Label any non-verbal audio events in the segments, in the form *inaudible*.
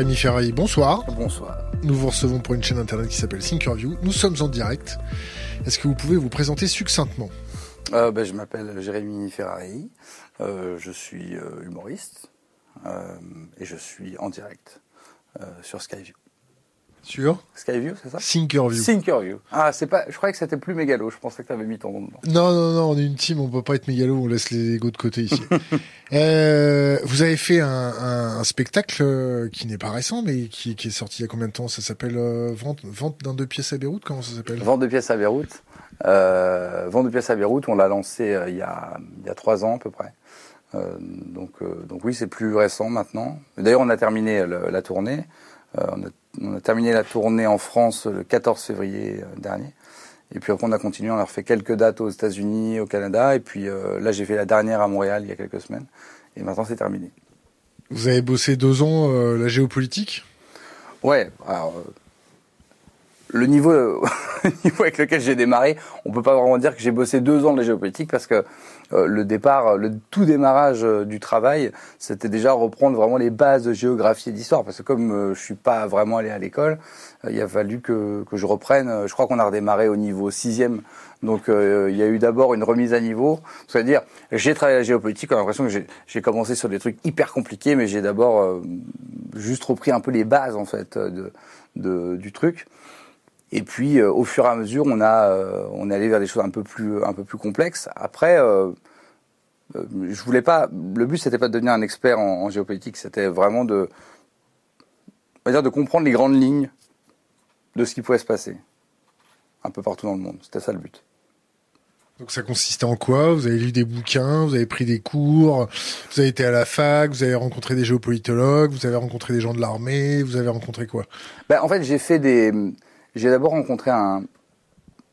Jérémy Ferraille, bonsoir. Bonsoir. Nous vous recevons pour une chaîne internet qui s'appelle Thinkerview. Nous sommes en direct. Est-ce que vous pouvez vous présenter succinctement? Euh, ben, Je m'appelle Jérémy Ferrari, euh, je suis euh, humoriste et je suis en direct sur Skyview. Sur Skyview, c'est ça? Thinkerview. Thinkerview. Ah, c'est pas. Je croyais que c'était plus mégalo. Je pensais que tu avais mis ton nom dedans. Non, non, non. On est une team. On peut pas être mégalo. On laisse les égos de côté ici. *laughs* euh, vous avez fait un, un, un spectacle euh, qui n'est pas récent, mais qui, qui, est sorti il y a combien de temps? Ça s'appelle euh, Vente, Vente d'un deux pièces à Beyrouth. Comment ça s'appelle? Vente de pièces à Beyrouth. Euh, Vente de pièces à Beyrouth. On l'a lancé euh, il y a il y a trois ans à peu près. donc donc oui, c'est plus récent maintenant. D'ailleurs, on a terminé le, la tournée. on a on a terminé la tournée en France le 14 février euh, dernier. Et puis après, on a continué, on a refait quelques dates aux États-Unis, au Canada. Et puis euh, là, j'ai fait la dernière à Montréal il y a quelques semaines. Et maintenant, c'est terminé. Vous avez bossé deux ans euh, la géopolitique? Ouais. Alors, le niveau, *laughs* le niveau avec lequel j'ai démarré, on peut pas vraiment dire que j'ai bossé deux ans de la géopolitique parce que euh, le départ, le tout démarrage euh, du travail, c'était déjà reprendre vraiment les bases de géographie et d'histoire. Parce que comme euh, je suis pas vraiment allé à l'école, il a fallu que, que je reprenne. Je crois qu'on a redémarré au niveau sixième. Donc il y a eu d'abord une remise à niveau. C'est-à-dire, j'ai travaillé la géopolitique, on a l'impression que j'ai commencé sur des trucs hyper compliqués, mais j'ai d'abord juste repris un peu les bases en fait de, de du truc. Et puis, euh, au fur et à mesure, on a, euh, on est allé vers des choses un peu plus, un peu plus complexes. Après, euh, je voulais pas. Le but, c'était pas de devenir un expert en, en géopolitique. C'était vraiment de, on va dire, de comprendre les grandes lignes de ce qui pouvait se passer un peu partout dans le monde. C'était ça le but. Donc ça consistait en quoi? Vous avez lu des bouquins, vous avez pris des cours, vous avez été à la fac, vous avez rencontré des géopolitologues, vous avez rencontré des gens de l'armée, vous avez rencontré quoi? Ben, En fait, j'ai fait des j'ai d'abord rencontré un,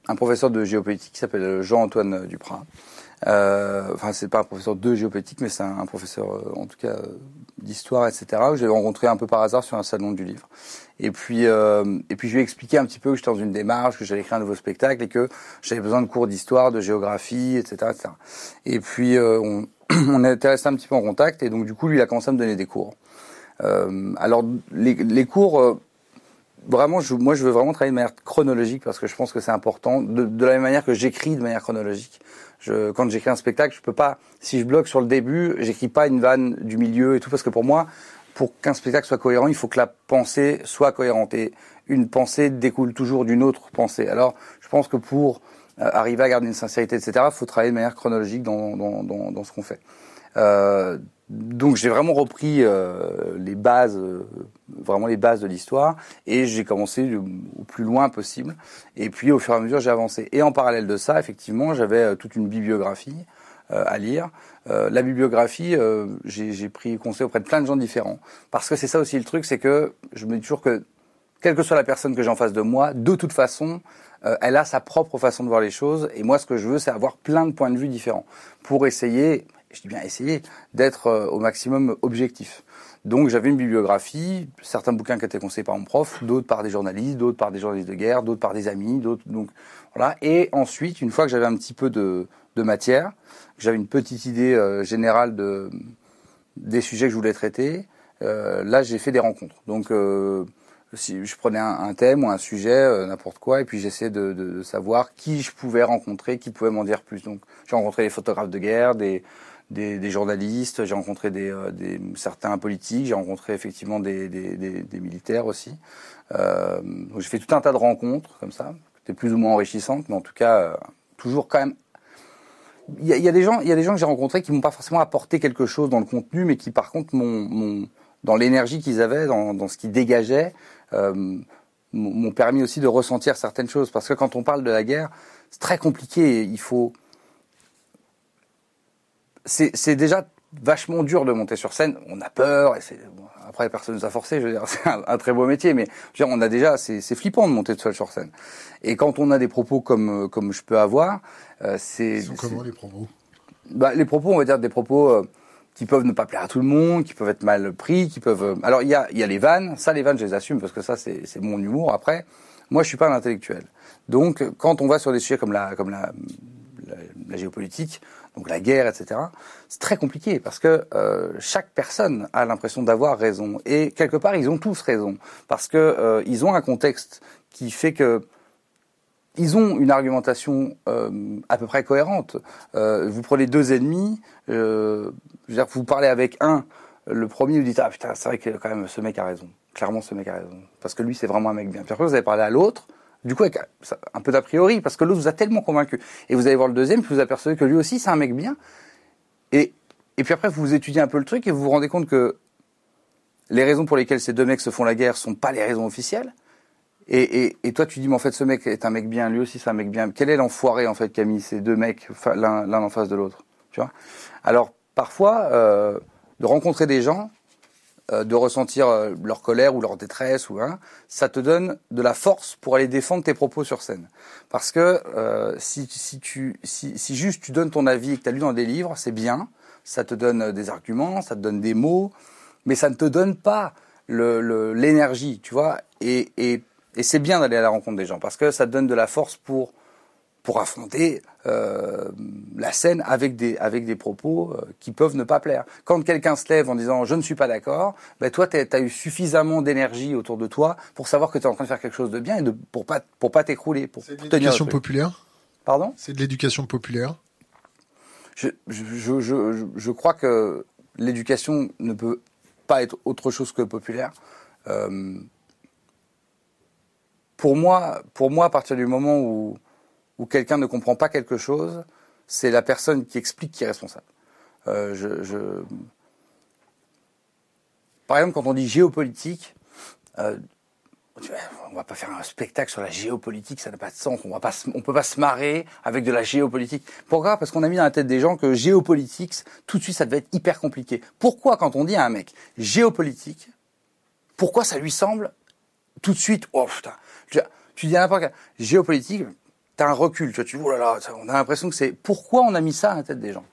un, professeur de géopolitique qui s'appelle Jean-Antoine Duprat. Euh, enfin, c'est pas un professeur de géopolitique, mais c'est un, professeur, euh, en tout cas, d'histoire, etc. Que j'avais rencontré un peu par hasard sur un salon du livre. Et puis, euh, et puis, je lui ai expliqué un petit peu que j'étais dans une démarche, que j'allais écrire un nouveau spectacle et que j'avais besoin de cours d'histoire, de géographie, etc., etc. Et puis, euh, on, *clears throat* on été resté un petit peu en contact et donc, du coup, lui, il a commencé à me donner des cours. Euh, alors, les, les cours vraiment, je, moi, je veux vraiment travailler de manière chronologique parce que je pense que c'est important. De, de, la même manière que j'écris de manière chronologique. Je, quand j'écris un spectacle, je peux pas, si je bloque sur le début, j'écris pas une vanne du milieu et tout parce que pour moi, pour qu'un spectacle soit cohérent, il faut que la pensée soit cohérente et une pensée découle toujours d'une autre pensée. Alors, je pense que pour euh, arriver à garder une sincérité, etc., faut travailler de manière chronologique dans, dans, dans, dans ce qu'on fait. Euh, donc j'ai vraiment repris euh, les bases, euh, vraiment les bases de l'histoire, et j'ai commencé au plus loin possible. Et puis au fur et à mesure, j'ai avancé. Et en parallèle de ça, effectivement, j'avais euh, toute une bibliographie euh, à lire. la bibliographie, j'ai pris conseil auprès de plein de gens différents, parce que c'est ça aussi le truc, c'est que je me dis toujours que quelle que soit la personne que j'ai en face de moi, de toute façon, elle a sa propre façon de voir les choses. Et moi, ce que je veux, c'est avoir plein de points de vue différents pour essayer je dis bien essayer, d'être euh, au maximum objectif. Donc j'avais une bibliographie, certains bouquins qui étaient conseillés par mon prof, d'autres par des journalistes, d'autres par des journalistes de guerre, d'autres par des amis, d'autres donc voilà. Et ensuite, une fois que j'avais un petit peu de, matière, j'avais une petite idée euh, générale de des sujets que je voulais traiter, euh, là j'ai fait des rencontres. Donc je prenais un, thème ou un sujet, n'importe quoi, et puis j'essayais de, de, savoir qui je pouvais rencontrer, qui pouvait m'en dire plus. Donc j'ai rencontré des photographes de guerre, des des, des journalistes, j'ai rencontré des, euh, des, certains politiques, j'ai rencontré effectivement des, des militaires aussi. Euh, j'ai fait tout un tas de rencontres comme ça, qui étaient plus ou moins enrichissantes, mais en tout cas euh, toujours quand même. Il y, a, y a des gens, il y a des gens que j'ai rencontrés qui m'ont pas forcément apporté quelque chose dans le contenu, mais qui par contre m'ont, dans l'énergie qu'ils avaient, dans, dans ce qu'ils dégageaient, euh, m'ont permis aussi de ressentir certaines choses. Parce que quand on parle de la guerre, c'est très compliqué. Il faut c'est déjà vachement dur de monter sur scène. On a peur, et bon, après personne nous a forcé. Je veux dire, *laughs* c'est un, très beau métier, mais je veux dire, on a déjà, c'est flippant de monter seul sur scène. Et quand on a des propos comme comme je peux avoir, euh, c'est. comment les propos? Bah, les propos, on va dire des propos euh, qui peuvent ne pas plaire à tout le monde, qui peuvent être mal pris, qui peuvent. Euh, alors il y a il y a les vannes, ça les vannes je les assume parce que ça c'est c'est mon humour. Après, moi je suis pas un intellectuel. Donc quand on va sur des sujets comme la comme la la géopolitique, donc la guerre, etc. C'est très compliqué parce que euh, chaque personne a l'impression d'avoir raison et quelque part ils ont tous raison parce que euh, ils ont un contexte qui fait que ils ont une argumentation euh, à peu près cohérente. Euh, vous prenez deux ennemis, euh, je veux dire, vous parlez avec un, le premier vous dites ah putain c'est vrai que quand même ce mec a raison. Clairement ce mec a raison parce que lui c'est vraiment un mec bien. Puis après vous allez parler à l'autre. Du coup, un peu d'a priori, parce que l'autre vous a tellement convaincu. Et vous allez voir le deuxième, puis vous apercevez que lui aussi, c'est un mec bien. Et, et puis après, vous étudiez un peu le truc et vous vous rendez compte que les raisons pour lesquelles ces deux mecs se font la guerre sont pas les raisons officielles. Et, et, et, toi, tu dis, mais en fait, ce mec est un mec bien, lui aussi, c'est un mec bien. Quel est l'enfoiré, en fait, qui a mis ces deux mecs l'un en face de l'autre? Tu vois? Alors, parfois, euh, de rencontrer des gens, euh, de ressentir euh, leur colère ou leur détresse, ou hein, ça te donne de la force pour aller défendre tes propos sur scène. Parce que euh, si, si, tu, si, si juste tu donnes ton avis et que tu as lu dans des livres, c'est bien, ça te donne des arguments, ça te donne des mots, mais ça ne te donne pas l'énergie, le, tu vois. Et, et et c'est bien d'aller à la rencontre des gens parce que ça te donne de la force pour pour affronter euh, la scène avec des avec des propos euh, qui peuvent ne pas plaire. Quand quelqu'un se lève en disant je ne suis pas d'accord, ben toi tu as eu suffisamment d'énergie autour de toi pour savoir que tu es en train de faire quelque chose de bien et de, pour pas pour pas t'écrouler pour C'est de l'éducation populaire? Pardon? C'est de l'éducation populaire? Je, je, je, je, crois que l'éducation ne peut pas être autre chose que populaire. Euh, pour moi, pour moi, à partir du moment où, où quelqu'un ne comprend pas quelque chose, c'est la personne qui explique qui est responsable. Euh, je, je... Par exemple, quand on dit géopolitique, euh, on va pas faire un spectacle sur la géopolitique, ça n'a pas de sens. On va pas, on peut pas se marrer avec de la géopolitique. Pourquoi? Parce qu'on a mis dans la tête des gens que géopolitique, tout de suite, ça devait être hyper compliqué. Pourquoi, quand on dit à un mec géopolitique, pourquoi ça lui semble tout de suite, oh putain, tu dis à n'importe quel géopolitique, tu as un recul, tu vois, tu oh là là, on a l'impression que c'est pourquoi on a mis ça à la tête des gens?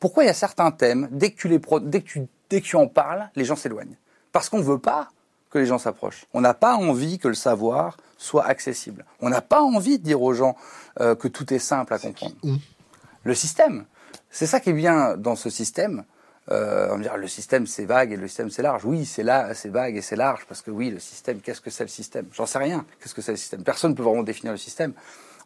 Pourquoi il y a certains thèmes, dès que tu les dès que tu dès que tu en parles, les gens s'éloignent? Parce qu'on veut pas que les gens s'approchent. On n'a pas envie que le savoir soit accessible. On n'a pas envie de dire aux gens euh, que tout est simple à comprendre. Le système, c'est ça qui est bien dans ce système, euh, on va dire le système c'est vague et le système c'est large. Oui, c'est là, c'est vague et c'est large parce que oui, le système. Qu'est-ce que c'est le système? J'en sais rien. Qu'est-ce que c'est le système? Personne ne peut vraiment définir le système.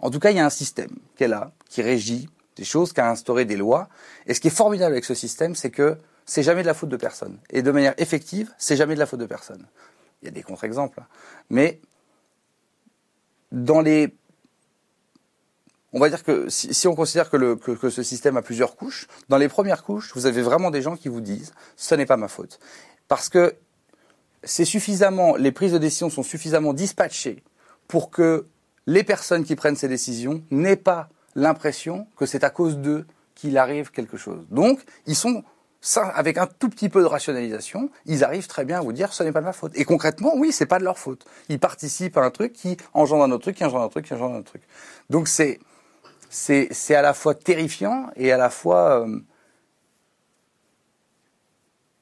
En tout cas, il y a un système est là, qui régit des choses, qui a instauré des lois. Et ce qui est formidable avec ce système, c'est que c'est jamais de la faute de personne. Et de manière effective, c'est jamais de la faute de personne. Il y a des contre-exemples, hein. mais dans les on va dire que si, on considère que, que, ce système a plusieurs couches, dans les premières couches, vous avez vraiment des gens qui vous disent ce n'est pas ma faute. Parce que c'est suffisamment, les prises de décision sont suffisamment dispatchées pour que les personnes qui prennent ces décisions n'aient pas l'impression que c'est à cause d'eux qu'il arrive quelque chose. Donc, ils sont avec un tout petit peu de rationalisation, ils arrivent très bien à vous dire ce n'est pas de ma faute. Et concrètement, oui, c'est pas de leur faute. Ils participent à un truc qui engendre un autre truc, qui engendre un truc, qui engendre un truc. Donc c'est c'est à la fois terrifiant et à la fois. Euh,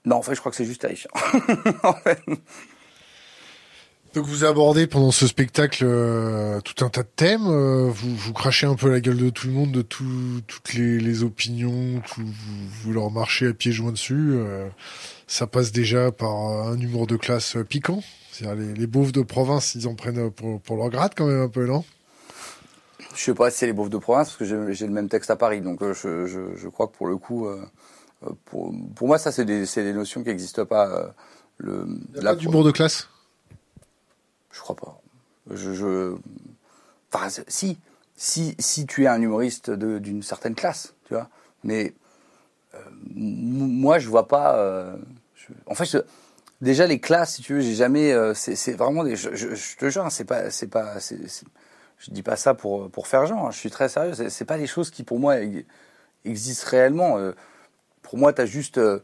non, en fait, je crois que c'est juste terrifiant. *laughs* Donc vous abordez pendant ce spectacle euh, tout un tas de thèmes, euh, vous, vous crachez un peu la gueule de tout le monde, de toutes les, opinions, vous, leur marchez à pieds joints dessus. ça passe déjà par un humour de classe piquant. C'est-à-dire les, les beaufs de province, ils en prennent pour, pour leur grade quand même un peu, non? Je sais pas si c'est les beaufs de province, parce que j'ai le même texte à Paris. Donc euh, je, je, je, crois que pour le coup, euh, euh, pour, pour moi, ça, c'est des, des, notions qui n'existent pas. le, la, d'humour de classe? Je crois pas. Je. Enfin, si, si, si tu es un humoriste d'une certaine classe, tu vois. Mais euh, moi, je vois pas. En fait, déjà les classes, si tu veux, j'ai jamais. c'est vraiment des. Je, te jure, hein, c'est pas, c'est pas, je dis pas ça pour pour faire genre. Hein. Je suis très sérieux. C'est, pas des choses qui pour moi existent réellement. Euh, pour moi, tu as juste. Euh,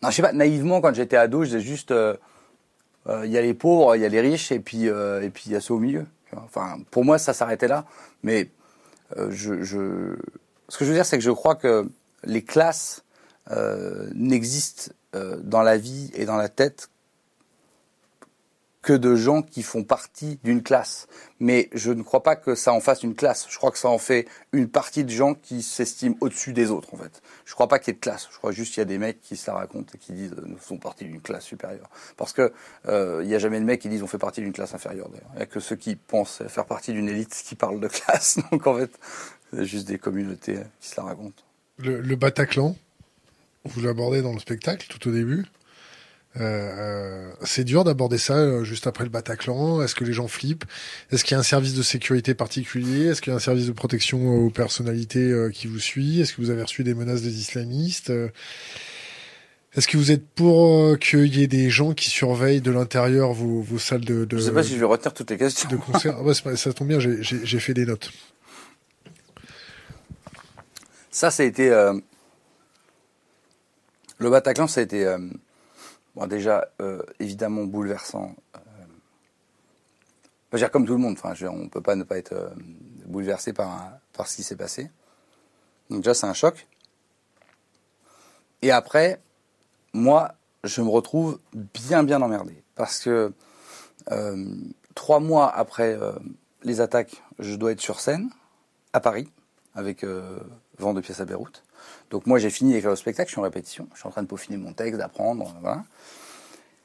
non, je sais pas. Naïvement, quand j'étais ado, je disais juste. Euh, il y a les pauvres, il y a les riches, et puis et puis il y a ceux au milieu. Enfin, pour moi, ça s'arrêtait là. Mais je, je, ce que je veux dire, c'est que je crois que les classes n'existent dans la vie et dans la tête que de gens qui font partie d'une classe. Mais je ne crois pas que ça en fasse une classe. Je crois que ça en fait une partie de gens qui s'estiment au-dessus des autres, en fait. Je crois pas qu'il y ait de classe. Je crois juste qu'il y a des mecs qui se la racontent et qui disent euh, nous faisons partie d'une classe supérieure. Parce que euh, il y a jamais de mecs qui disent on fait partie d'une classe inférieure. D'ailleurs, il y a que ceux qui pensent faire partie d'une élite qui parlent de classe. *laughs* Donc en fait, c'est juste des communautés qui se la racontent. Le, le Bataclan, vous l'abordez dans le spectacle tout au début? Euh, euh, c'est dur d'aborder ça euh, juste après le Bataclan. Est-ce que les gens flippent? Est-ce qu'il y a un service de sécurité particulier? Est-ce qu'il y a un service de protection aux personnalités qui vous suit? Est-ce que vous avez reçu des menaces des islamistes? Est-ce que vous êtes pour qu'il y ait des gens qui surveillent de l'intérieur vos, vos, salles de, de, Je sais pas si je vais retenir toutes les questions. De concert. Ah ça tombe bien, j'ai fait des notes. Ça, ça a été le Bataclan, ça a été Bon, déjà, euh, évidemment, bouleversant. Euh, dire, comme tout le monde, on ne peut pas ne pas être euh, bouleversé par, par ce qui s'est passé. Donc déjà, c'est un choc. Et après, moi, je me retrouve bien, bien emmerdé. Parce que trois mois après les attaques, je dois être sur scène, à Paris, avec Vent de pièces à Beyrouth. Donc moi j'ai fini d'écrire le spectacle, je suis en répétition, je suis en train de peaufiner mon texte, d'apprendre, voilà.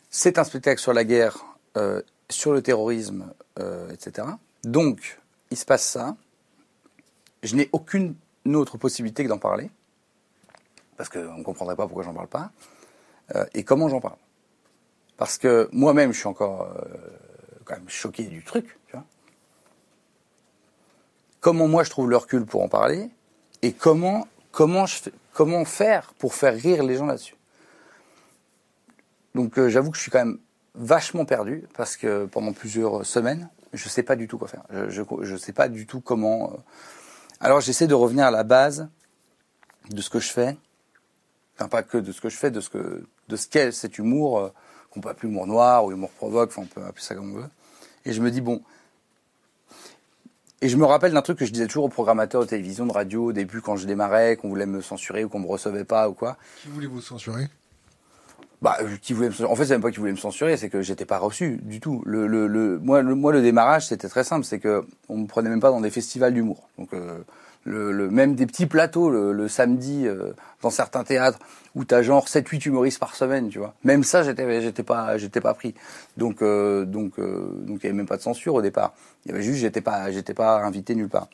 C'est un spectacle sur la guerre, euh, sur le terrorisme, euh, etc. Donc il se passe ça. Je n'ai aucune autre possibilité que d'en parler, parce qu'on ne comprendrait pas pourquoi j'en parle pas, euh, et comment j'en parle? Parce que moi-même je suis encore quand même choqué du truc, tu vois. Comment moi je trouve le recul pour en parler, et comment comment, je faire pour faire rire les gens là-dessus. Donc euh, j'avoue que je suis quand même vachement perdu parce que pendant plusieurs semaines, je ne sais pas du tout quoi faire. Je ne sais pas du tout comment. Euh. Alors j'essaie de revenir à la base de ce que je fais. Enfin pas que de ce que je fais, de ce que de ce qu'est cet humour euh, qu'on peut appeler humour noir ou humour provoque, enfin on peut appeler ça comme on veut. Et je me dis bon, et je me rappelle d'un truc que je disais toujours aux programmateurs de télévision, de radio, au début, quand je démarrais, qu'on voulait me censurer ou qu'on me recevait pas ou quoi. Qui voulait vous censurer? Bah, qui voulait me... En fait, c'est même pas qui voulait me censurer, c'est que j'étais pas reçu du tout. Le, le, le... Moi, le, moi, le démarrage, c'était très simple, c'est que on me prenait même pas dans des festivals d'humour. Donc, euh, le, le, même des petits plateaux le, samedi euh, dans certains théâtres où t'as genre 7-8 humoristes par semaine, tu vois. Même ça, j'étais, j'étais pas, j'étais pas pris. Donc, euh, donc, euh, donc, il y avait même pas de censure au départ. Il y avait juste, j'étais pas, j'étais pas invité nulle part.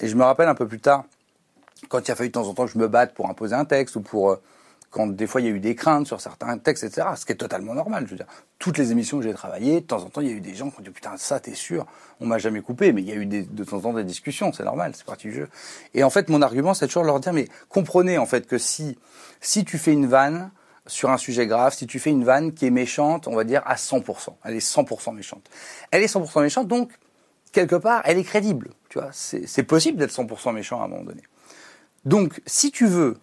Et je me rappelle un peu plus tard, quand il a fallu de temps en temps que je me batte pour imposer un texte ou pour quand des fois il y a eu des craintes sur certains textes, etc. Ce qui est totalement normal. Je veux dire, toutes les émissions que j'ai travaillées, de temps en temps, il y a eu des gens qui ont dit putain ça t'es sûr, on m'a jamais coupé, mais il y a eu de temps en temps des discussions, c'est normal, c'est partie du jeu. Et en fait, mon argument, c'est toujours leur dire mais comprenez en fait que si si tu fais une vanne sur un sujet grave, si tu fais une vanne qui est méchante, on va dire à 100%, elle est 100% méchante. Elle est 100% méchante, donc quelque part, elle est crédible. Tu vois, c'est possible d'être 100% méchant à un moment donné. Donc, si tu veux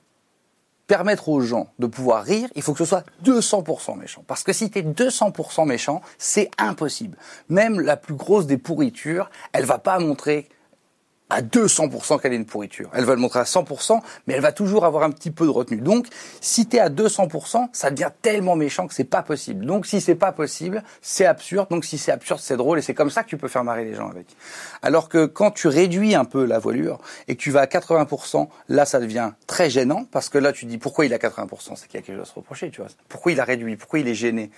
permettre aux gens de pouvoir rire, il faut que ce soit 200% méchant. Parce que si tu es 200% méchant, c'est impossible. Même la plus grosse des pourritures, elle va pas montrer à 200% qu'elle est une pourriture. Elle va le montrer à 100%, mais elle va toujours avoir un petit peu de retenue. Donc, si tu es à 200%, ça devient tellement méchant que c'est pas possible. Donc, si c'est pas possible, c'est absurde. Donc, si c'est absurde, c'est drôle et c'est comme ça que tu peux faire marrer les gens avec. Alors que quand tu réduis un peu la voilure et que tu vas à 80%, là, ça devient très gênant parce que là, tu dis pourquoi il a 80%, c'est qu'il y a quelque chose à se reprocher, tu vois. Pourquoi il a réduit? Pourquoi il est gêné?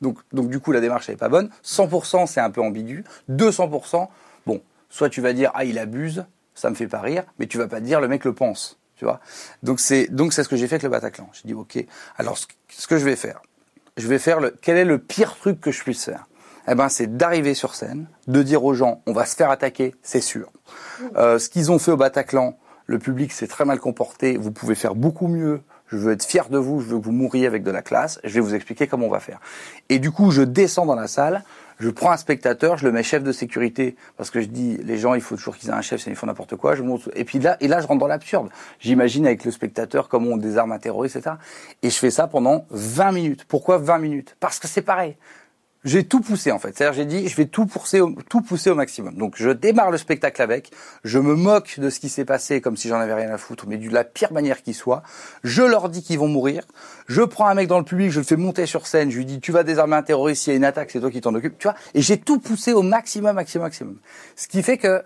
Donc, donc, du coup, la démarche n'est pas bonne. 100%, c'est un peu ambigu. 200%, bon, soit tu vas dire ah il abuse, ça me fait pas rire, mais tu vas pas dire le mec le pense, tu vois. Donc c'est donc c'est ce que j'ai fait avec le Bataclan. J'ai dit ok, alors ce, que je vais faire, je vais faire le quel est le pire truc que je puisse faire? Eh ben c'est d'arriver sur scène, de dire aux gens on va se faire attaquer, c'est sûr. Euh, ce qu'ils ont fait au Bataclan, le public s'est très mal comporté, vous pouvez faire beaucoup mieux. Je veux être fier de vous, je veux que vous mouriez avec de la classe. Je vais vous expliquer comment on va faire. Et du coup, je descends dans la salle, je prends un spectateur, je le mets chef de sécurité parce que je dis les gens il faut toujours qu'ils aient un chef, sinon ils font n'importe quoi. Je monte et puis là et là je rentre dans l'absurde. J'imagine avec le spectateur comment on désarme un terroriste etc. Et je fais ça pendant 20 minutes. Pourquoi 20 minutes? Parce que c'est pareil. J'ai tout poussé en fait. C'est-à-dire j'ai dit je vais tout pousser au, tout pousser au maximum. Donc je démarre le spectacle avec, je me moque de ce qui s'est passé comme si j'en avais rien à foutre, mais de la pire manière qui soit. Je leur dis qu'ils vont mourir. Je prends un mec dans le public, je le fais monter sur scène, je lui dis tu vas désarmer un terroriste, il y a une attaque, c'est toi qui t'en occupe, tu vois. Et j'ai tout poussé au maximum, maximum, maximum. Ce qui fait que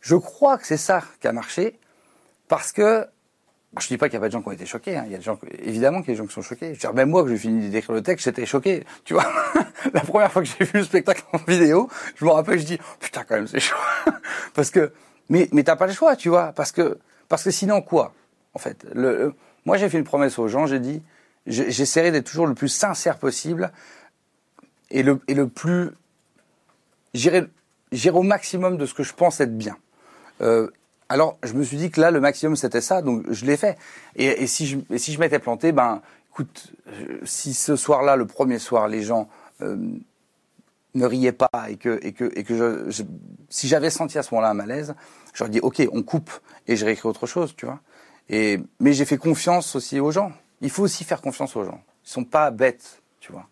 je crois que c'est ça qui a marché parce que je dis pas qu'il n'y a pas de gens qui ont été choqués. Hein. Il y a des gens, évidemment qu'il y a des gens qui sont choqués. Je même moi, que j'ai fini d'écrire le texte, j'étais choqué. Tu vois, *laughs* la première fois que j'ai vu le spectacle en vidéo, je me rappelle, je dis, putain, quand même, c'est chaud. *laughs* parce que, mais, mais t'as pas le choix, tu vois, parce que, parce que sinon quoi, en fait? Le, moi, j'ai fait une promesse aux gens. J'ai dit, j'essaierai d'être toujours le plus sincère possible et le, et le plus, j'irai, j'irai au maximum de ce que je pense être bien. Euh, alors, je me suis dit que là, le maximum, c'était ça, donc je l'ai fait. Et, si je, m'étais planté, ben, écoute, euh, si ce soir-là, le premier soir, les gens euh, ne riaient pas et que, et que, et que si j'avais senti à ce moment-là un malaise, j'aurais dit, ok, on coupe et je réécris autre chose, tu vois. Et, mais j'ai fait confiance aussi aux gens. Il faut aussi faire confiance aux gens. Ils sont pas bêtes, tu vois.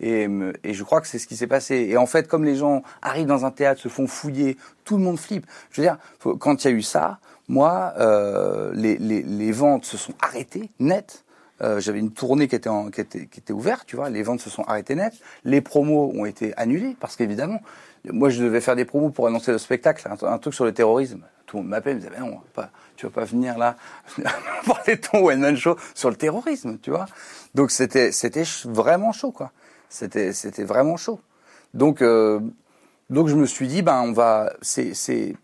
Et, et, je crois que c'est ce qui s'est passé. Et en fait, comme les gens arrivent dans un théâtre, se font fouiller, tout le monde flippe. Je veux dire, quand il y a eu ça, moi, euh, les, les, les, ventes se sont arrêtées, net. Euh, J'avais une tournée qui était, en, qui, était, qui était ouverte, tu vois. Les ventes se sont arrêtées net. Les promos ont été annulés parce qu'évidemment, moi, je devais faire des promos pour annoncer le spectacle, un, truc sur le terrorisme. Tout le monde m'appelle, me disait, mais non, pas, tu vas pas venir là *laughs* parler ton one man show sur le terrorisme, tu vois. Donc c'était c'était vraiment chaud, quoi. C'était c'était vraiment chaud. Donc euh, donc je me suis dit ben on va c'est c'est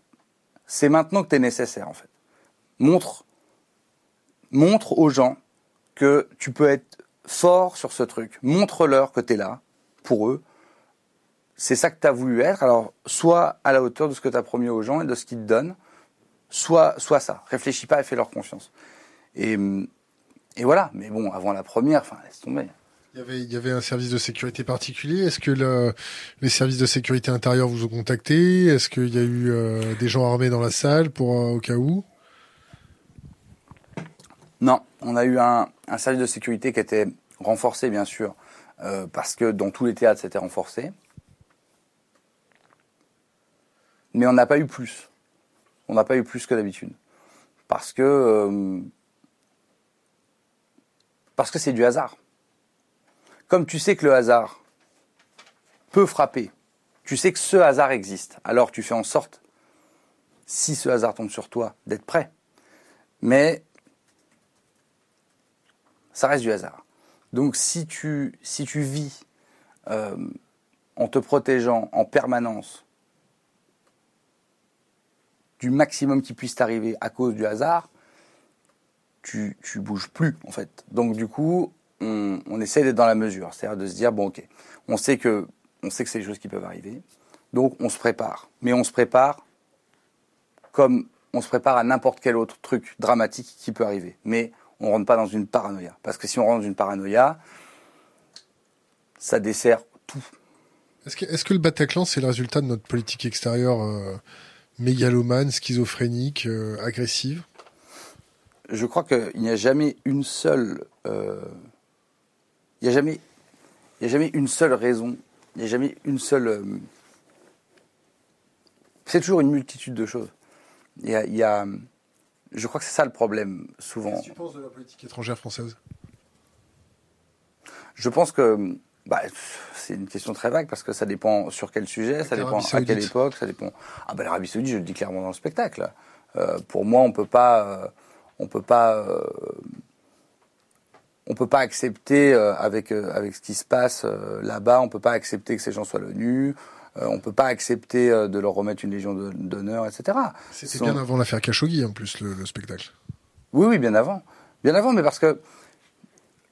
c'est maintenant que tu es nécessaire en fait. Montre montre aux gens que tu peux être fort sur ce truc. Montre-leur que tu es là pour eux. C'est ça que tu as voulu être. Alors, soit à la hauteur de ce que tu as promis aux gens et de ce qu'ils te donnent, soit, soit ça. Réfléchis pas et fais leur confiance. Et, et voilà. Mais bon, avant la première, enfin, laisse tomber. Il y, avait, un service de sécurité particulier. Est-ce que le, les services de sécurité intérieure vous ont contacté? Est-ce qu'il y a eu euh, des gens armés dans la salle pour euh, au cas où? Non, on a eu un, service de sécurité qui était renforcé, bien sûr, euh, parce que dans tous les théâtres, c'était renforcé. Mais on n'a pas eu plus. On n'a pas eu plus que d'habitude. Parce que parce que c'est du hasard. Comme tu sais que le hasard peut frapper, tu sais que ce hasard existe, alors tu fais en sorte, si ce hasard tombe sur toi, d'être prêt. Mais ça reste du hasard. Donc si tu, vis euh, en te protégeant en permanence du maximum qui puisse t'arriver à cause du hasard, tu, tu bouges plus en fait. Donc du coup, on, essaie d'être dans la mesure, c'est-à-dire de se dire bon ok, on sait que on sait que c'est des choses qui peuvent arriver, donc on se prépare, mais on se prépare comme on se prépare à n'importe quel autre truc dramatique qui peut arriver, mais on rentre pas dans une paranoïa, parce que si on rentre dans une paranoïa, ça dessert tout. Est-ce que, est que, le Bataclan, c'est le résultat de notre politique extérieure euh, mégalomane, schizophrénique, euh, agressive? Je crois qu'il n'y a jamais une seule euh, n'y a jamais, il a jamais une seule raison, il n'y a jamais une seule. Euh, c'est toujours une multitude de choses. Il y a, il y a je crois que c'est ça le problème souvent. Qu'est-ce que tu penses de la politique étrangère française? Je pense que bah, c'est une question très vague parce que ça dépend sur quel sujet, ça dépend à quelle époque, ça dépend. Ah ben l'Arabie Saoudite, je le dis clairement dans le spectacle. Euh, pour moi, on peut pas, euh, on peut pas euh, on peut pas accepter euh, avec euh, avec ce qui se passe euh, là-bas, on peut pas accepter que ces gens soient l'ONU, on peut pas accepter de leur remettre une légion d'honneur, etc. C'est bien avant l'affaire Khashoggi en plus le, spectacle. Oui, oui, bien avant, bien avant, mais parce que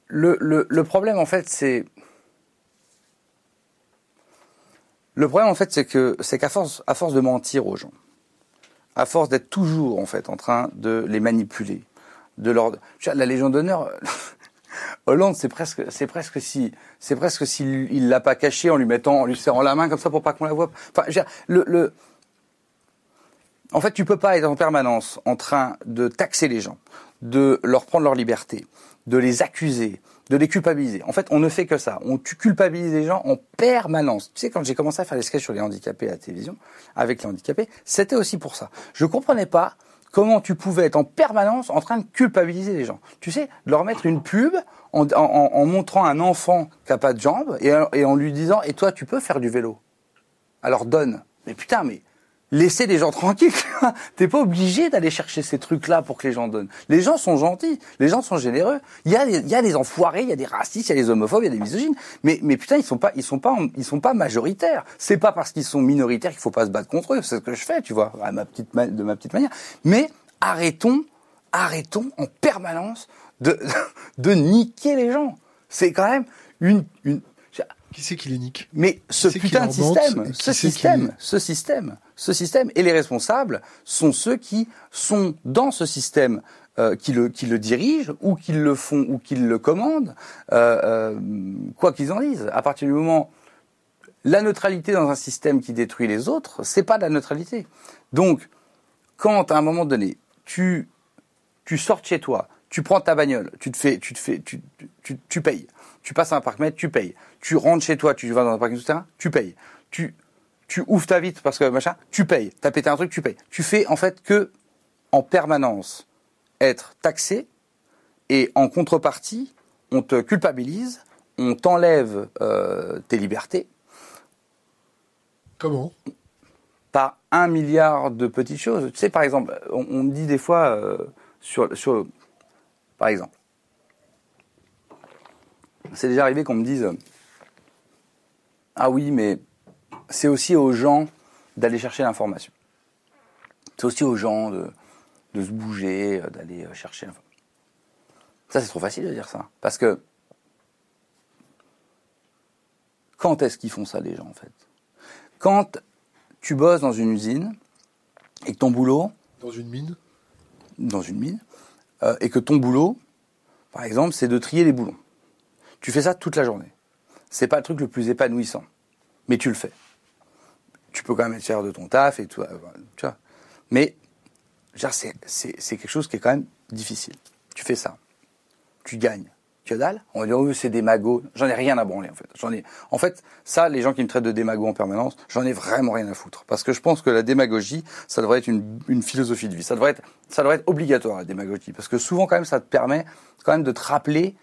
le, le, le problème en fait c'est le problème en fait c'est que c'est qu'à force à force de mentir aux gens, à force d'être toujours en fait en train de les manipuler, de leur la Légion d'honneur *laughs* Hollande, c'est presque, c'est presque si, c'est presque s'il il l'a pas caché en lui mettant, en lui serrant la main comme ça pour pas qu'on la voit. Enfin, le, en fait, tu peux pas être en permanence en train de taxer les gens, de leur prendre leur liberté, de les accuser, de les culpabiliser. En fait, on ne fait que ça. On tu culpabilises les gens en permanence. Tu sais, quand j'ai commencé à faire des sketchs sur les handicapés à la télévision, avec les handicapés, c'était aussi pour ça. Je comprenais pas comment tu pouvais être en permanence en train de culpabiliser les gens. Tu sais, de leur mettre une pub en, montrant un enfant qui a pas de jambes et en lui disant, et toi, tu peux faire du vélo? Alors donne. Mais putain, mais laissez les gens tranquilles. T'es pas obligé d'aller chercher ces trucs-là pour que les gens donnent. Les gens sont gentils, les gens sont généreux. Il y a, il enfoirés, il y a des racistes, il y a des homophobes, il y a des misogynes. Mais, putain, ils sont pas, ils sont pas, ils sont pas majoritaires. C'est pas parce qu'ils sont minoritaires qu'il faut pas se battre contre eux. C'est ce que je fais, tu vois, ma petite, de ma petite manière. Mais arrêtons, arrêtons en permanence de, *laughs* de niquer les gens. C'est quand même une, Qui c'est qui les nique mais ce putain de système, ce qui- système, ce système, ce système, et les responsables sont ceux qui sont dans ce système, euh, qui le qui le dirigent ou qui le font ou qui le commandent, euh, euh, quoi qu'ils en disent. À partir du moment la neutralité dans un système qui détruit les autres, c'est pas de la neutralité. Donc, quand à un moment donné, tu tu sors de chez toi, tu prends ta bagnole, tu te fais, tu te fais, tu, tu, tu payes. Tu passes à un parc-mètre, tu payes. Tu rentres chez toi, tu vas dans un parking souterrain, tu payes. Tu, tu ouvres ta vitre parce que machin, tu payes. T'as pété un truc, tu payes. Tu fais en fait que, en permanence, être taxé et en contrepartie, on te culpabilise, on t'enlève euh, tes libertés Comment? Par un milliard de petites choses. Tu sais, par exemple, on, on me dit des fois euh, sur, sur, par exemple, c'est déjà arrivé qu'on me dise, ah oui, mais c'est aussi aux gens d'aller chercher l'information. C'est aussi aux gens de, de se bouger, euh, d'aller euh, chercher l'information. Ça, c'est trop facile de dire ça, parce que quand est-ce qu'ils font ça, les gens, en fait? Quand tu bosses dans une usine et que ton boulot, Dans une mine? Dans une mine, euh, et que ton boulot, par exemple, c'est de trier les boulons. Tu fais ça toute la journée. C'est pas le truc le plus épanouissant, mais tu le fais. Tu peux quand même être fier de ton taf et tout, euh, tu vois. Mais c'est, quelque chose qui est quand même difficile. Tu fais ça, tu gagnes. As dalle? On va dire, oh, c'est des magots. J'en ai rien à branler, en fait. J'en ai, en fait, ça, les gens qui me traitent de démago en permanence, j'en ai vraiment rien à foutre. Parce que je pense que la démagogie, ça devrait être une, une philosophie de vie. Ça devrait être, ça devrait être obligatoire, la démagogie. Parce que souvent, quand même, ça te permet quand même de te rappeler,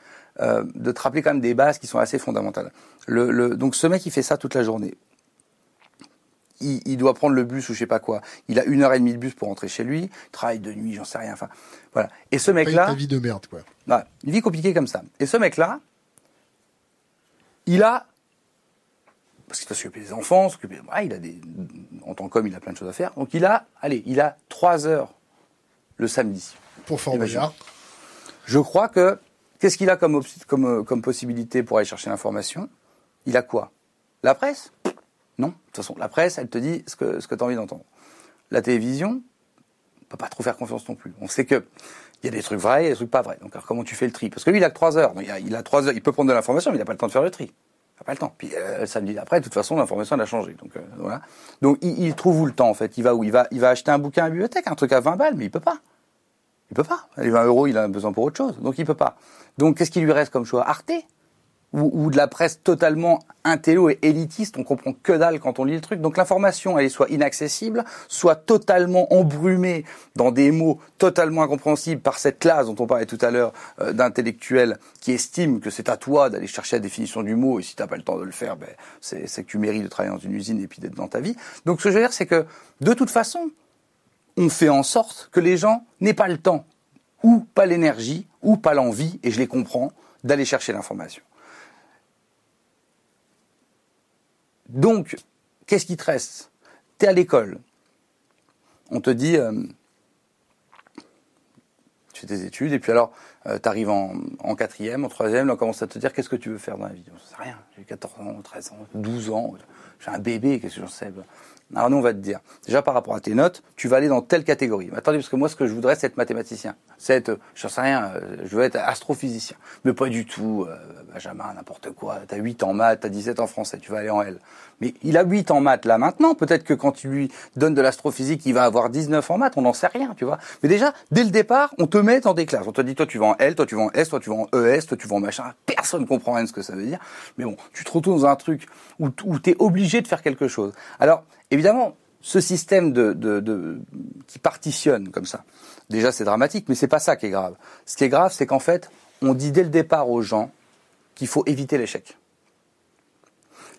euh, de te rappeler quand même des bases qui sont assez fondamentales. Le, le, donc, ce mec, il fait ça toute la journée. Il, il doit prendre le bus ou je sais pas quoi. Il a une heure et demie de bus pour rentrer chez lui. Il travaille de nuit, j'en sais rien. Enfin, voilà. Et ce mec-là. ta vie de merde, quoi. Ouais, une vie compliquée comme ça. Et ce mec-là, il a, parce qu'il doit s'occuper des enfants, s'occuper, ouais, il a des, en tant qu'homme, il a plein de choses à faire. Donc il a, allez, il a trois heures le samedi. Pour Fort. Boyard. Je crois que, qu'est-ce qu'il a comme, comme, euh, comme possibilité pour aller chercher l'information? Il a quoi? La presse? Non. De toute façon, la presse, elle te dit ce que, ce que tu as envie d'entendre. La télévision, on peut pas trop faire confiance non plus. On sait que il y a des trucs vrais et des trucs pas vrais. Donc alors, comment tu fais le tri? Parce que lui, il a que trois heures. Donc, il, a, il a heures. Il peut prendre de l'information, mais il n'a pas le temps de faire le tri. Il n'a pas le temps. Puis euh, samedi d'après, de toute façon, l'information elle a changé. Donc euh, voilà. Donc il, il trouve où le temps en fait? Il va où? Il va, il va acheter un bouquin à la bibliothèque, un truc à 20 balles, mais il peut pas. Il peut pas. Les 20 euros, il a besoin pour autre chose. Donc il peut pas. Donc qu'est-ce qui lui reste comme choix? Arte? Ou, de la presse totalement intello et élitiste, on comprend que dalle quand on lit le truc. Donc l'information, elle est soit inaccessible, soit totalement embrumée dans des mots totalement incompréhensibles par cette classe dont on parlait tout à l'heure euh, d'intellectuels qui estiment que c'est à toi d'aller chercher la définition du mot et si t'as pas le temps de le faire, ben, c'est que tu mérites de travailler dans une usine et puis d'être dans ta vie. Donc ce que je veux dire, c'est que de toute façon, on fait en sorte que les gens n'aient pas le temps, ou pas l'énergie, ou pas l'envie, et je les comprends, d'aller chercher l'information. Donc, qu'est-ce qui te reste? Tu es à l'école. On te dit, euh, tu fais tes études, et puis alors, tu arrives en, quatrième, en troisième, on commence à te dire, qu'est-ce que tu veux faire dans la vie? On ne sait rien. J'ai 14 ans, 13 ans, 12 ans. j'ai un bébé, qu'est-ce que j'en sais bah. Alors nous, on va te dire, déjà par rapport à tes notes, tu vas aller dans telle catégorie. Mais attendez, parce que moi, ce que je voudrais, c'est être mathématicien. C'est être, j'en sais rien, euh, je veux être astrophysicien. Mais pas du tout, euh, Benjamin, n'importe quoi. T'as 8 en maths, t'as 17 en français, tu vas aller en L. Mais il a 8 en maths là maintenant. Peut-être que quand tu lui donnes de l'astrophysique, il va avoir 19 en maths. On n'en sait rien, tu vois. Mais déjà, dès le départ, on te met dans des classes. On te dit, toi, tu vas en L, toi, tu vas en S, toi, tu vas en ES, toi, tu vas en machin. Personne comprend rien de ce que ça veut dire. Mais bon, tu te retrouves dans un truc où, où tu es obligé de faire quelque chose. Alors, évidemment, ce système de, de, de, qui partitionne comme ça, déjà c'est dramatique, mais c'est pas ça qui est grave. Ce qui est grave, c'est qu'en fait, on dit dès le départ aux gens qu'il faut éviter l'échec.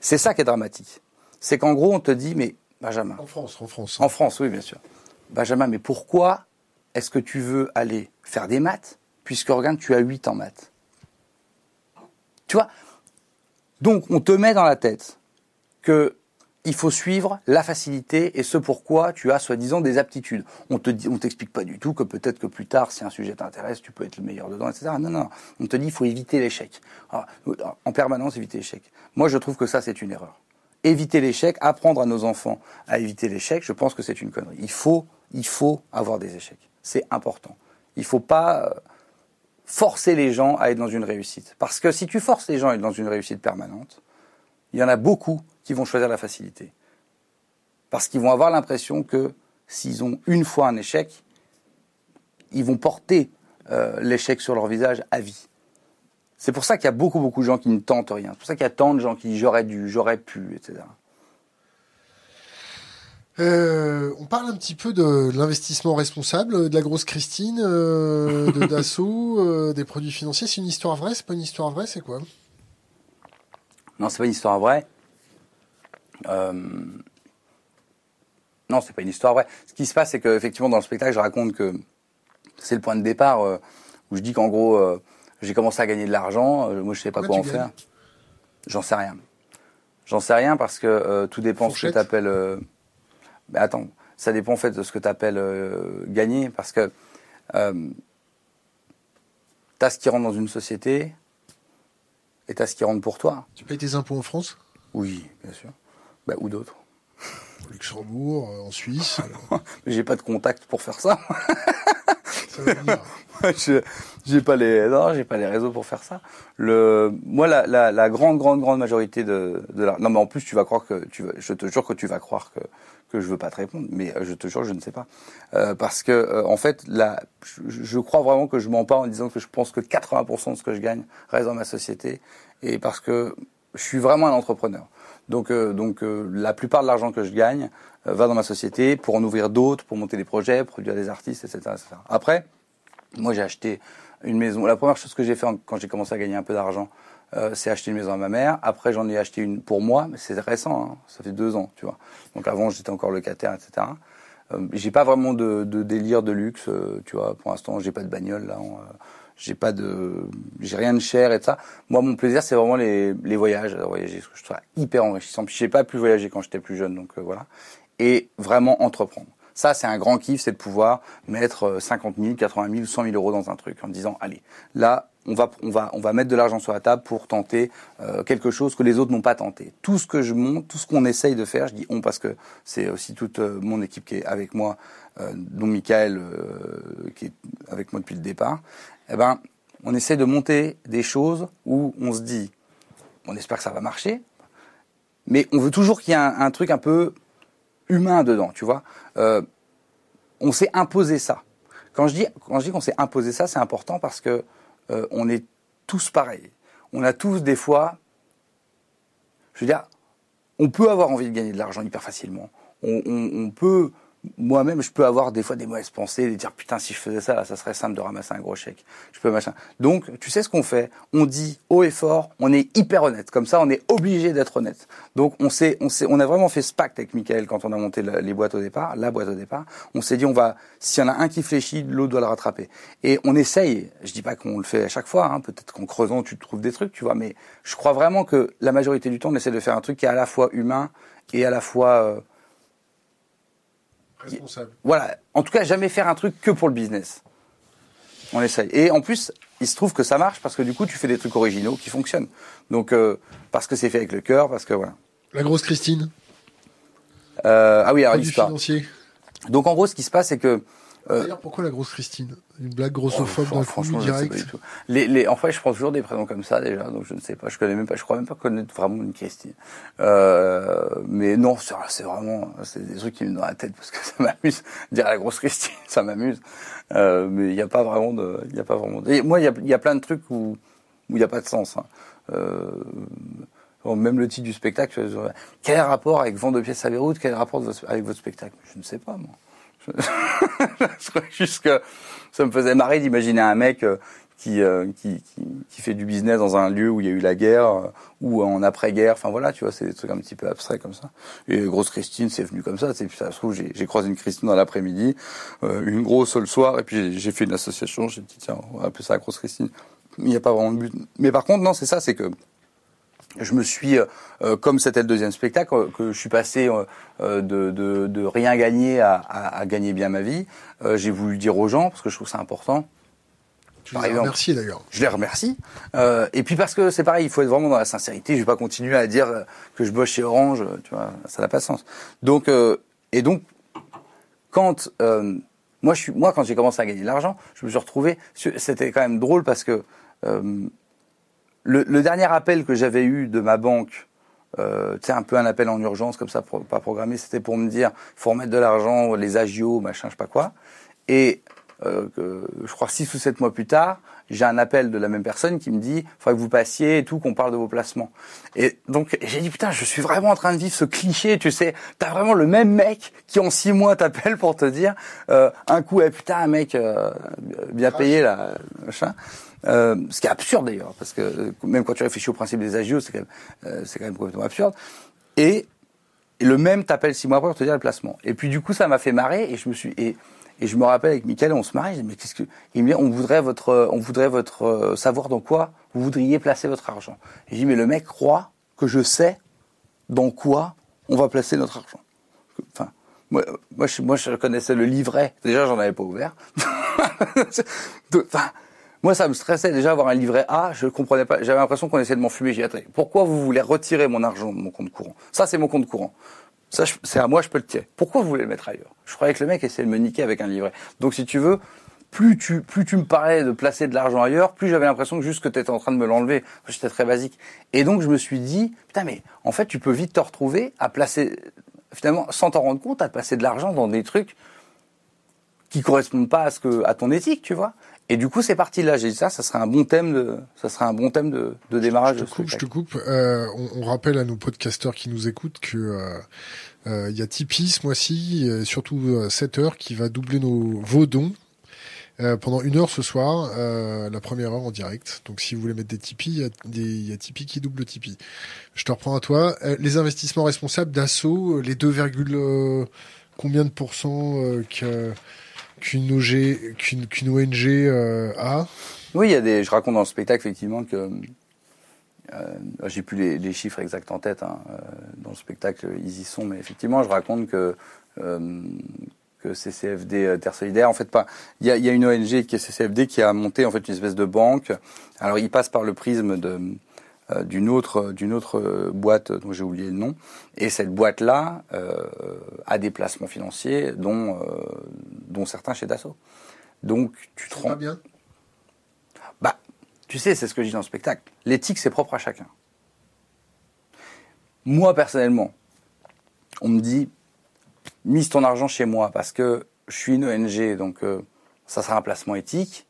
C'est ça qui est dramatique. C'est qu'en gros, on te dit, mais Benjamin. En France, en France. En France, oui, bien sûr. Benjamin, mais pourquoi est-ce que tu veux aller faire des maths, puisque regarde, tu as 8 en maths? Tu vois? Donc, on te met dans la tête que il faut suivre la facilité et ce pourquoi tu as soi-disant des aptitudes. On te dit, on t'explique pas du tout que peut-être que plus tard, si un sujet t'intéresse, tu peux être le meilleur dedans, etc. Non, non. On te dit, il faut éviter l'échec. En permanence, éviter l'échec. Moi, je trouve que ça, c'est une erreur. Éviter l'échec, apprendre à nos enfants à éviter l'échec, je pense que c'est une connerie. Il faut, il faut avoir des échecs. C'est important. Il faut pas euh, forcer les gens à être dans une réussite. Parce que si tu forces les gens à être dans une réussite permanente, il y en a beaucoup qui vont choisir la facilité. Parce qu'ils vont avoir l'impression que s'ils ont une fois un échec, ils vont porter euh, l'échec sur leur visage à vie. C'est pour ça qu'il y a beaucoup, beaucoup de gens qui ne tentent rien. C'est pour ça qu'il y a tant de gens qui disent j'aurais dû, j'aurais pu, etc. Euh, on parle un petit peu de l'investissement responsable, de la grosse Christine, euh, de *laughs* Dassault, des produits financiers. C'est une histoire vraie C'est pas une histoire vraie C'est quoi? Non, c'est pas une histoire vraie. Euh, non, c'est pas une histoire vraie. Ce qui se passe, c'est qu'effectivement, dans le spectacle, je raconte que c'est le point de départ euh, où je dis qu'en gros, euh, j'ai commencé à gagner de l'argent. moi, je sais pas quoi en faire. J'en sais rien. J'en sais rien parce que tout dépend de ce que tu appelles. mais attends, ça dépend en fait de ce que tu appelles gagner parce que tu as ce qui rentre dans une société et tu as ce qui rentre pour toi. Tu payes tes impôts en France? Oui, bien sûr. Bah, ou d'autres. Au Luxembourg, euh, en Suisse. *laughs* j'ai pas de contact pour faire ça. ça veut dire. *laughs* j'ai pas les non, j'ai pas les réseaux pour faire ça. Le moi la, la, la grande grande grande majorité de, de la non mais en plus tu vas croire que tu vas, je te jure que tu vas croire que que je veux pas te répondre mais euh, je te jure je ne sais pas euh, parce que euh, en fait je, je, crois vraiment que je mens pas en disant que je pense que 80% de ce que je gagne reste dans ma société et parce que je suis vraiment un entrepreneur. Donc, euh, donc euh, la plupart de l'argent que je gagne euh, va dans ma société pour en ouvrir d'autres, pour monter des projets, produire des artistes, etc. Après, moi j'ai acheté une maison. La première chose que j'ai fait quand j'ai commencé à gagner un peu d'argent, c'est acheter une maison à ma mère. Après, j'en ai acheté une pour moi, mais c'est récent, hein. ça fait deux ans, tu vois. Donc avant, j'étais encore locataire, etc. J'ai pas vraiment de, délire de luxe, tu vois. Pour l'instant, j'ai pas de bagnole là j'ai pas de j'ai rien de cher et de ça. Moi mon plaisir c'est vraiment les, les voyages voyager je trouve ça hyper enrichissant. Puis j'ai pas pu voyager quand j'étais plus jeune donc euh, voilà. Et vraiment entreprendre. Ça c'est un grand kiff c'est de pouvoir mettre 50 000 80 000 100 000 euros dans un truc en disant allez là on va on va on va mettre de l'argent sur la table pour tenter euh, quelque chose que les autres n'ont pas tenté. Tout ce que je monte tout ce qu'on essaye de faire je dis on parce que c'est aussi toute euh, mon équipe qui est avec moi dont Michael qui est avec moi depuis le départ eh ben, on essaie de monter des choses où on se dit, on espère que ça va marcher, mais on veut toujours qu'il y ait un, truc un peu humain dedans, tu vois. Euh, on s'est imposé ça. Quand je dis, quand je dis qu'on s'est imposé ça, c'est important parce que euh, on est tous pareils. On a tous des fois, je veux dire, on peut avoir envie de gagner de l'argent hyper facilement. on peut moi-même, je peux avoir des fois des mauvaises pensées, de dire putain, si je faisais ça, ça serait simple de ramasser un gros chèque. Je peux machin. Donc, tu sais ce qu'on fait? On dit haut et fort, on est hyper honnête. Comme ça, on est obligé d'être honnête. Donc, on sait, on sait, on a vraiment fait ce pacte avec Michael quand on a monté les boîtes au départ, la boîte au départ. On s'est dit, on va, s'il y en a un qui fléchit, l'autre doit le rattraper. Et on essaye. Je dis pas qu'on le fait à chaque fois. Hein, Peut-être qu'en creusant, tu trouves des trucs, tu vois. Mais je crois vraiment que la majorité du temps, on essaie de faire un truc qui est à la fois humain et à la fois euh, voilà. En tout cas, jamais faire un truc que pour le business. On essaye. Et en plus, il se trouve que ça marche parce que du coup, tu fais des trucs originaux qui fonctionnent. Donc, euh, parce que c'est fait avec le cœur, parce que voilà. La grosse Christine? Euh, ah oui, alors l'histoire. Donc en gros, ce qui se passe, c'est que Euh, D'ailleurs, pourquoi la grosse Christine? Une blague grossophobe Oh, d'un coup direct. Les, les, en fait, je prends toujours des prénoms comme ça déjà, donc je ne sais pas. Je connais même pas. Je crois même pas connaître vraiment une Christine. Euh, mais non, c'est vraiment, c'est des trucs qui me viennent dans la tête parce que *laughs* ça m'amuse. Dire la grosse Christine, *laughs* ça m'amuse. Euh, mais il n'y a pas vraiment de, il y a pas vraiment. De... Et moi, il y a, il y a plein de trucs où où il n'y a pas de sens. Hein. Euh, même le titre du spectacle. Quel rapport avec vente de pièces à Beyrouth? Quel rapport avec votre spectacle? Je ne sais pas moi. Je, je crois juste que ça me faisait marrer d'imaginer un mec euh, qui, euh, qui, qui, qui fait du business dans un lieu où il y a eu la guerre euh, ou en après-guerre. Enfin voilà, tu vois, c'est des trucs un petit peu abstraits comme ça. Et grosse Christine, c'est venu comme ça. Ça se trouve, j'ai croisé une Christine dans l'après-midi, une grosse le soir, et puis j'ai fait une association. J'ai dit tiens, on va appeler ça la grosse Christine. Il n'y a pas vraiment de but. Mais par contre, non, c'est ça, c'est que je me suis, euh, euh, comme c'était le deuxième spectacle, euh, que je suis passé euh, euh, de, de, de rien gagner à, à, à gagner bien ma vie. Euh, j'ai voulu le dire aux gens parce que je trouve ça important. Tu Par les exemple. remerciés d'ailleurs. Je les remercie. Euh, et puis parce que c'est pareil, il faut être vraiment dans la sincérité. Je vais pas continuer à dire que je bosse chez Orange, tu vois, ça n'a pas de sens. Donc euh, et donc quand euh, moi je suis moi quand j'ai commencé à gagner de l'argent, je me suis retrouvé. C'était quand même drôle parce que euh, le, le dernier appel que j'avais eu de ma banque, euh, tu sais, un peu un appel en urgence comme ça, pro- pas programmé, c'était pour me dire, faut remettre de l'argent, les agios, machin, je sais pas quoi. Et euh, que, je crois six ou sept mois plus tard, j'ai un appel de la même personne qui me dit, faudrait que vous passiez et tout, qu'on parle de vos placements. Et donc j'ai dit putain, je suis vraiment en train de vivre ce cliché, tu sais, t'as vraiment le même mec qui en six mois t'appelle pour te dire, euh, un coup, eh, putain, un mec euh, bien payé là, machin. Euh, ce qui est absurde d'ailleurs, parce que euh, même quand tu réfléchis au principe des agios, c'est quand euh, quand même complètement absurde. Et, le même t'appelle six mois après pour te dire le placement. Et puis du coup, ça m'a fait marrer et je me suis et, et je me rappelle avec Mickaël, on se dis, mais qu'est-ce que il me dit, on voudrait votre, euh, on voudrait votre savoir dans quoi vous voudriez placer votre argent. Et je dis, mais le mec croit que je sais dans quoi on va placer notre argent. Enfin, moi, moi, je, moi, je connaissais le livret. Déjà, j'en avais pas ouvert. *laughs* Enfin, moi, ça me stressait déjà avoir un livret A. Je comprenais pas. J'avais l'impression qu'on essayait de m'enfumer. J'ai attendez, pourquoi vous voulez retirer mon argent de mon compte courant? Ça, c'est mon compte courant. Ça, c'est à moi, je peux le tirer. Pourquoi vous voulez le mettre ailleurs? Je croyais que le mec essayait de me niquer avec un livret. Donc, si tu veux, plus tu, plus tu me parlais de placer de l'argent ailleurs, plus j'avais l'impression que juste que tu étais en train de me l'enlever. J'étais très basique. Et donc, je me suis dit, putain, mais en fait, tu peux vite te retrouver à placer, finalement, sans t'en rendre compte, à placer de l'argent dans des trucs qui correspondent pas à ce que, à ton éthique, tu vois? Et du coup, c'est parti de là. J'ai dit ça, ça serait un bon thème de, ça serait un bon thème de, de démarrage. Je de te coupe, je te coupe. Euh, on, on rappelle à nos podcasteurs qui nous écoutent que euh, euh, il y a Tipeee ce mois-ci, euh, surtout euh, 7 heures, qui va doubler nos vos dons. euh, pendant une heure ce soir, euh, la première heure en direct. Donc si vous voulez mettre des Tipeee, il y y a Tipeee qui double Tipeee. Je te reprends à toi. Euh, les investissements responsables d'assaut, les 2, euh, combien de pourcents euh, que- qu'une ONG euh, a Oui, il y a des. Je raconte dans le spectacle effectivement que euh, j'ai plus les, chiffres exacts en tête. hein, euh, dans le spectacle, ils y sont, mais effectivement, je raconte que que CCFD Terre Solidaire, en fait pas. Il y a, une ONG qui est CCFD qui a monté en fait une espèce de banque. Alors, il passe par le prisme de d'une autre d'une autre euh, boîte dont j'ai oublié le nom. Et cette boîte là euh, a des placements financiers, dont euh, dont certains chez Dassault. Donc, tu te rends pas bien bah, tu sais, c'est ce que je dis dans le spectacle. L'éthique, c'est propre à chacun. Moi, personnellement, on me dit, mise ton argent chez moi parce que je suis une ONG, donc euh, ça sera un placement éthique.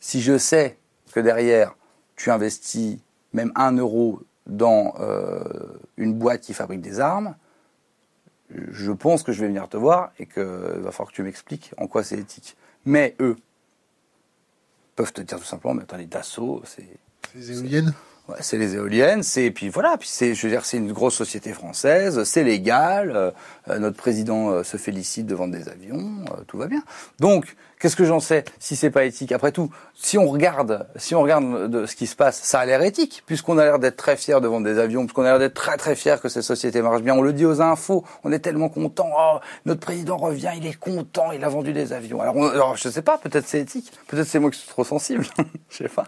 Si je sais que derrière, tu investis même un euro dans euh, une boîte qui fabrique des armes, je pense que je vais venir te voir et qu'il va falloir que tu m'expliques en quoi c'est éthique. Mais eux peuvent te dire tout simplement, mais attendez, Dassault, c'est Les éoliennes? Ouais, c'est les éoliennes, c'est puis voilà, puis c'est je veux dire c'est une grosse société française, c'est légal, euh, euh, notre président euh, se félicite de vendre des avions, euh, tout va bien. Donc qu'est-ce que j'en sais si c'est pas éthique? Après tout, si on regarde, si on regarde de ce qui se passe, ça a l'air éthique puisqu'on a l'air d'être très fiers de vendre des avions, puisqu'on a l'air d'être très très fiers que cette société marche bien. On le dit aux infos, on est tellement content. Oh, notre président revient, il est content, il a vendu des avions. Alors, on, alors je sais pas, peut-être c'est éthique, peut-être c'est moi qui suis trop sensible, *laughs* je sais pas.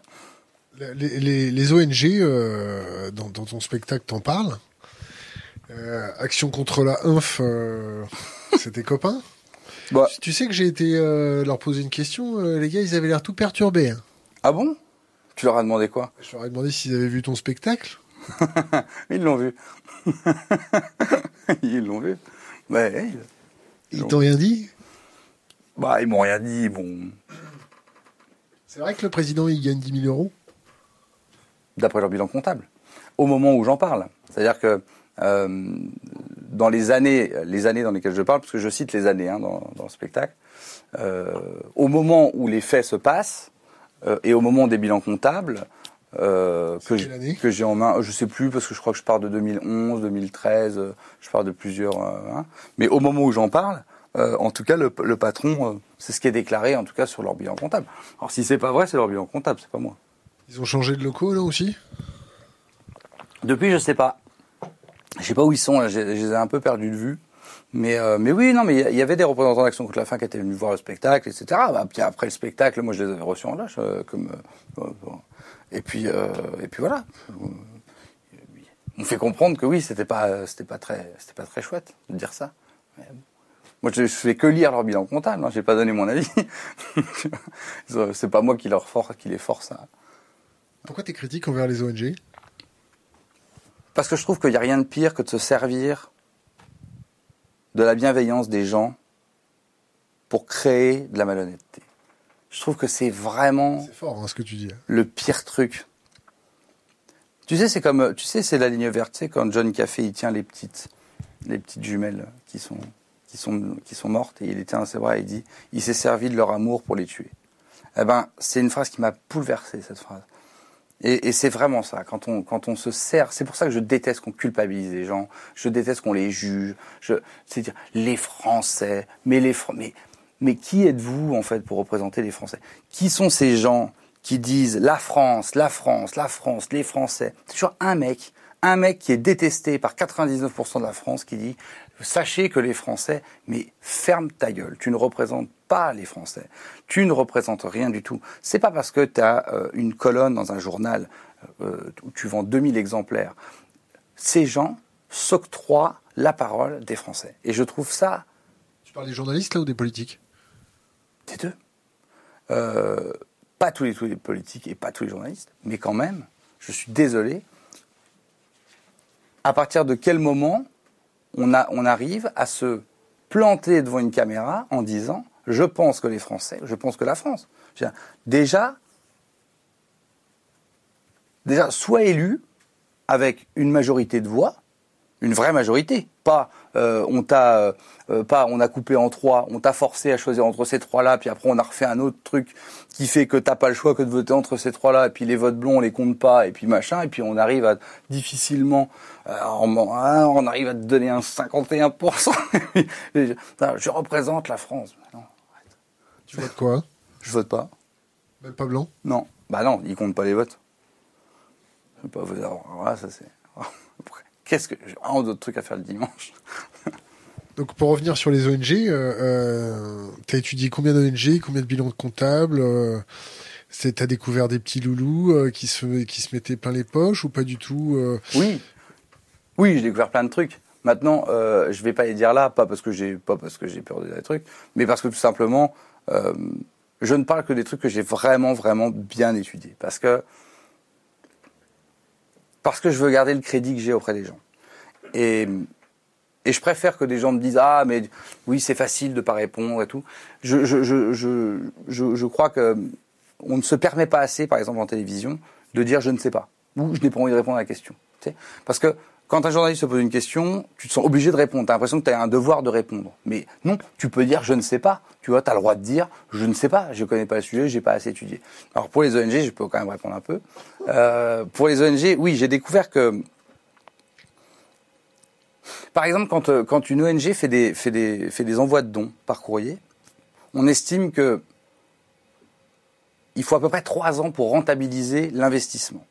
Les, ONG, euh, dans, ton spectacle, t'en parles. Euh, action contre la inf, euh, *laughs* c'était copains? Bah. Tu sais que j'ai été euh, leur poser une question, euh, les gars, ils avaient l'air tout perturbés. hein. Ah bon? Tu leur as demandé quoi? Je leur ai demandé s'ils avaient vu ton spectacle. *laughs* Ils l'ont vu. *laughs* ils l'ont vu. Ils t'ont rien dit? Bah, ils m'ont rien dit. Bon, C'est vrai que le président, il gagne 10 000 euros? D'après leur bilan comptable. Au moment où j'en parle. C'est-à-dire que euh, dans les années, les années dans lesquelles je parle, parce que je cite les années hein, dans, dans le spectacle, euh, au moment où les faits se passent euh, et au moment des bilans comptables, euh, que, j'ai en main, je sais plus parce que je crois que je pars de 2011, 2013, euh, je pars de plusieurs. hein. mais au moment où j'en parle, en tout cas, le, le patron, c'est ce qui est déclaré, en tout cas, sur leur bilan comptable. Alors si c'est pas vrai, c'est leur bilan comptable, c'est pas moi. Ils ont changé de locaux, là aussi? Depuis, je sais pas. Je sais pas où ils sont, je, les ai un peu perdus de vue. Mais, euh, mais oui, non, mais il y avait des représentants d'Action contre la faim qui étaient venus voir le spectacle, etc. Bah, puis après le spectacle, moi, je les avais reçus en lâche. euh, comme, euh, et, puis, et puis voilà. On fait comprendre que oui, c'était pas, pas très, pas très chouette de dire ça. Moi, je, fais que lire leur bilan comptable. Hein, J'ai pas donné mon avis. *laughs* C'est pas moi qui les force à, Pourquoi t'es critique envers les ONG Parce que je trouve qu'il n'y a rien de pire que de se servir de la bienveillance des gens pour créer de la malhonnêteté. Je trouve que c'est vraiment C'est fort, hein, ce que tu dis. le pire truc. Tu sais, c'est comme, tu sais, c'est la ligne verte. Sais, quand John Café, il tient les petites, les petites jumelles qui sont, qui sont, qui sont mortes et il les tient dans ses bras et il dit, il s'est servi de leur amour pour les tuer. Eh ben, c'est une phrase qui m'a bouleversé, cette phrase. Et, et c'est vraiment ça. Quand on, quand on se sert, c'est pour ça que je déteste qu'on culpabilise les gens. Je déteste qu'on les juge. Je, c'est dire les Français. Mais les mais, mais qui êtes-vous en fait pour représenter les Français? Qui sont ces gens qui disent la France, la France, la France, les Français? C'est toujours un mec, un mec qui est détesté par 99% de la France qui dit sachez que les Français, mais ferme ta gueule. Tu ne représentes pas les Français. Tu ne représentes rien du tout. C'est pas parce que tu as euh, une colonne dans un journal euh, où tu vends 2000 exemplaires. Ces gens s'octroient la parole des Français. Et je trouve ça Tu parles des journalistes, là, ou des politiques? Des deux. Euh, pas tous les, tous les politiques et pas tous les journalistes, mais quand même, je suis désolé. À partir de quel moment on, a, on arrive à se planter devant une caméra en disant je pense que les Français, je pense que la France. Déjà, déjà, soit élu avec une majorité de voix, une vraie majorité, pas euh, on t'a euh, euh, pas on a coupé en trois, on t'a forcé à choisir entre ces trois-là, puis après on a refait un autre truc qui fait que t'as pas le choix que de voter entre ces trois-là, et puis les votes blonds on les compte pas, et puis machin, et puis on arrive à difficilement, euh, on, hein, on arrive à te donner un 51%. Et *laughs* je, représente la France. Tu votes quoi je vote pas. Même pas blanc Non, bah non, ils comptent pas les votes. Je sais pas, voilà, ça c'est. *laughs* Qu'est-ce que j'ai vraiment d'autres trucs à faire le dimanche *laughs* Donc pour revenir sur les ONG, euh, euh, t'as étudié combien d'ONG, combien de bilans comptables euh, c'est- T'as découvert des petits loulous euh, qui se qui se mettaient plein les poches ou pas du tout euh, Oui, oui, j'ai découvert plein de trucs. Maintenant, euh, je vais pas les dire là, pas parce que j'ai pas parce que j'ai peur de dire des trucs, mais parce que tout simplement, euh, je ne parle que des trucs que j'ai vraiment vraiment bien étudiés, parce que parce que je veux garder le crédit que j'ai auprès des gens. Et et je préfère que des gens me disent ah mais oui c'est facile de pas répondre et tout. Je je je je je, je crois que on ne se permet pas assez, par exemple en télévision, de dire je ne sais pas ou je n'ai pas envie de répondre à la question. Tu sais Parce que quand un journaliste se pose une question, tu te sens obligé de répondre. Tu as l'impression que tu as un devoir de répondre. Mais non, tu peux dire je ne sais pas. Tu vois, tu as le droit de dire je ne sais pas, je ne connais pas le sujet, j'ai pas assez étudié. Alors pour les ONG, je peux quand même répondre un peu. Euh, pour les ONG, oui, j'ai découvert que par exemple, quand, euh, quand une ONG fait des, fait, des, fait des envois de dons par courrier, on estime que il faut à peu près trois ans pour rentabiliser l'investissement.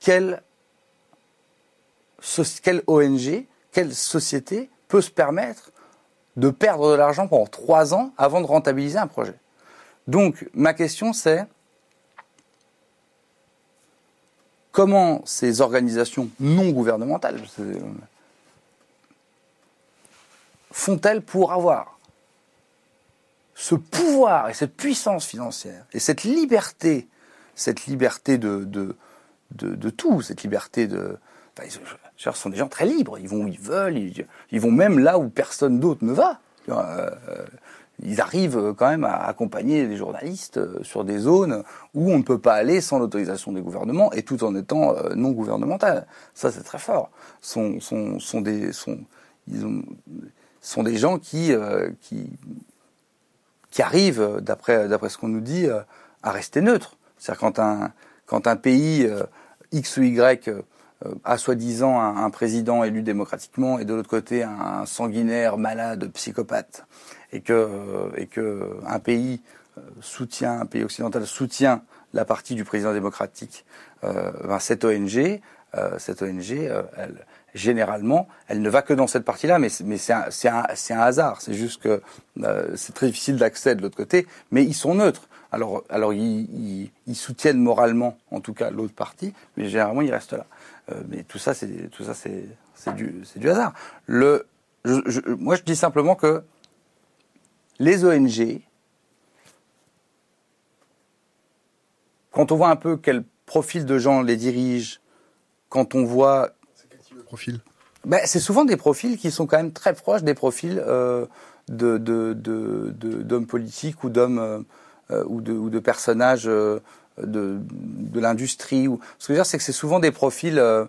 Quelle, ONG, quelle société peut se permettre de perdre de l'argent pendant trois ans avant de rentabiliser un projet. Donc, ma question c'est comment ces organisations non gouvernementales font-elles pour avoir ce pouvoir et cette puissance financière et cette liberté, cette liberté de, tout, cette liberté de... ce sont des gens très libres, ils vont où ils veulent, ils, vont même là où personne d'autre ne va. Euh, ils arrivent quand même à accompagner les journalistes euh, sur des zones où on ne peut pas aller sans l'autorisation des gouvernements et tout en étant euh, non gouvernemental. Ça, c'est très fort. Sont, sont, sont des, sont, ils ont, sont des gens qui, qui, qui arrivent, d'après, d'après ce qu'on nous dit, à rester neutres. C'est-à-dire quand un, quand un pays X ou Y a soi-disant un, président élu démocratiquement et de l'autre côté un sanguinaire, malade, psychopathe, et que, et que un pays euh, soutient, un pays occidental soutient la partie du président démocratique, euh, ben cette ONG, euh, cette ONG, euh, elle, généralement, elle ne va que dans cette partie-là, mais, mais c'est un, un, hasard. C'est juste que euh, c'est très difficile d'accès de l'autre côté, mais ils sont neutres. Alors, alors ils, ils soutiennent moralement, en tout cas, l'autre partie, mais généralement ils restent là. Mais tout ça, c'est tout ça, c'est du, c'est du hasard. Le, je, je, moi, je dis simplement que les ONG, quand on voit un peu quel profil de gens les dirigent, quand on voit... C'est quel type de profil? Ben, C'est souvent des profils qui sont quand même très proches des profils euh, d'hommes de, de, de, politiques ou d'hommes euh, ou, ou, de, personnages euh, de, l'industrie. Ce que je veux dire, c'est que c'est souvent des profils... Euh,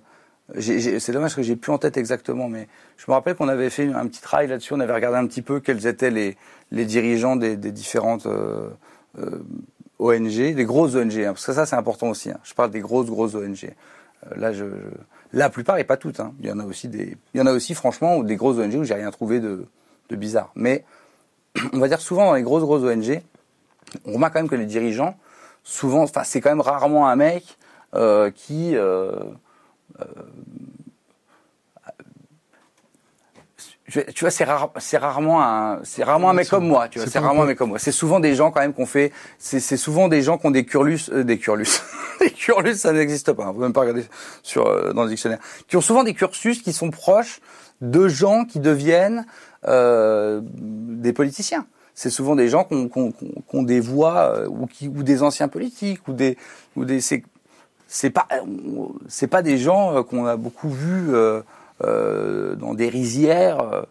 c'est dommage que j'ai plus en tête exactement, mais je me rappelle qu'on avait fait un petit travail là-dessus. On avait regardé un petit peu quels étaient les, les dirigeants des, différentes euh, euh, ONG, des grosses ONG, hein, parce que ça c'est important aussi. Hein. Je parle des grosses grosses ONG. Là, la plupart et pas toutes. Hein. Il y en a aussi il y en a aussi franchement des grosses ONG où j'ai rien trouvé de, de bizarre. Mais *clears throat* on va dire souvent dans les grosses grosses ONG, on remarque quand même que les dirigeants, souvent, enfin c'est quand même rarement un mec euh, qui euh, euh tu vois, c'est rare, c'est rarement un, c'est rarement un mec comme moi, tu vois, c'est rarement un mec comme moi. C'est souvent des gens quand même qu'on fait, c'est, souvent des gens qui ont des curlus, euh, des curlus, *laughs* des curlus, ça n'existe pas. Vous hein, même pas regarder sur euh, dans le dictionnaire. Qui ont souvent des cursus qui sont proches de gens qui deviennent euh, des politiciens. C'est souvent des gens qui ont des voix euh, ou qui ou des anciens politiques ou des ou des c'est c'est pas c'est pas des gens qu'on a beaucoup vus. Euh, euh, dans des rizières, euh,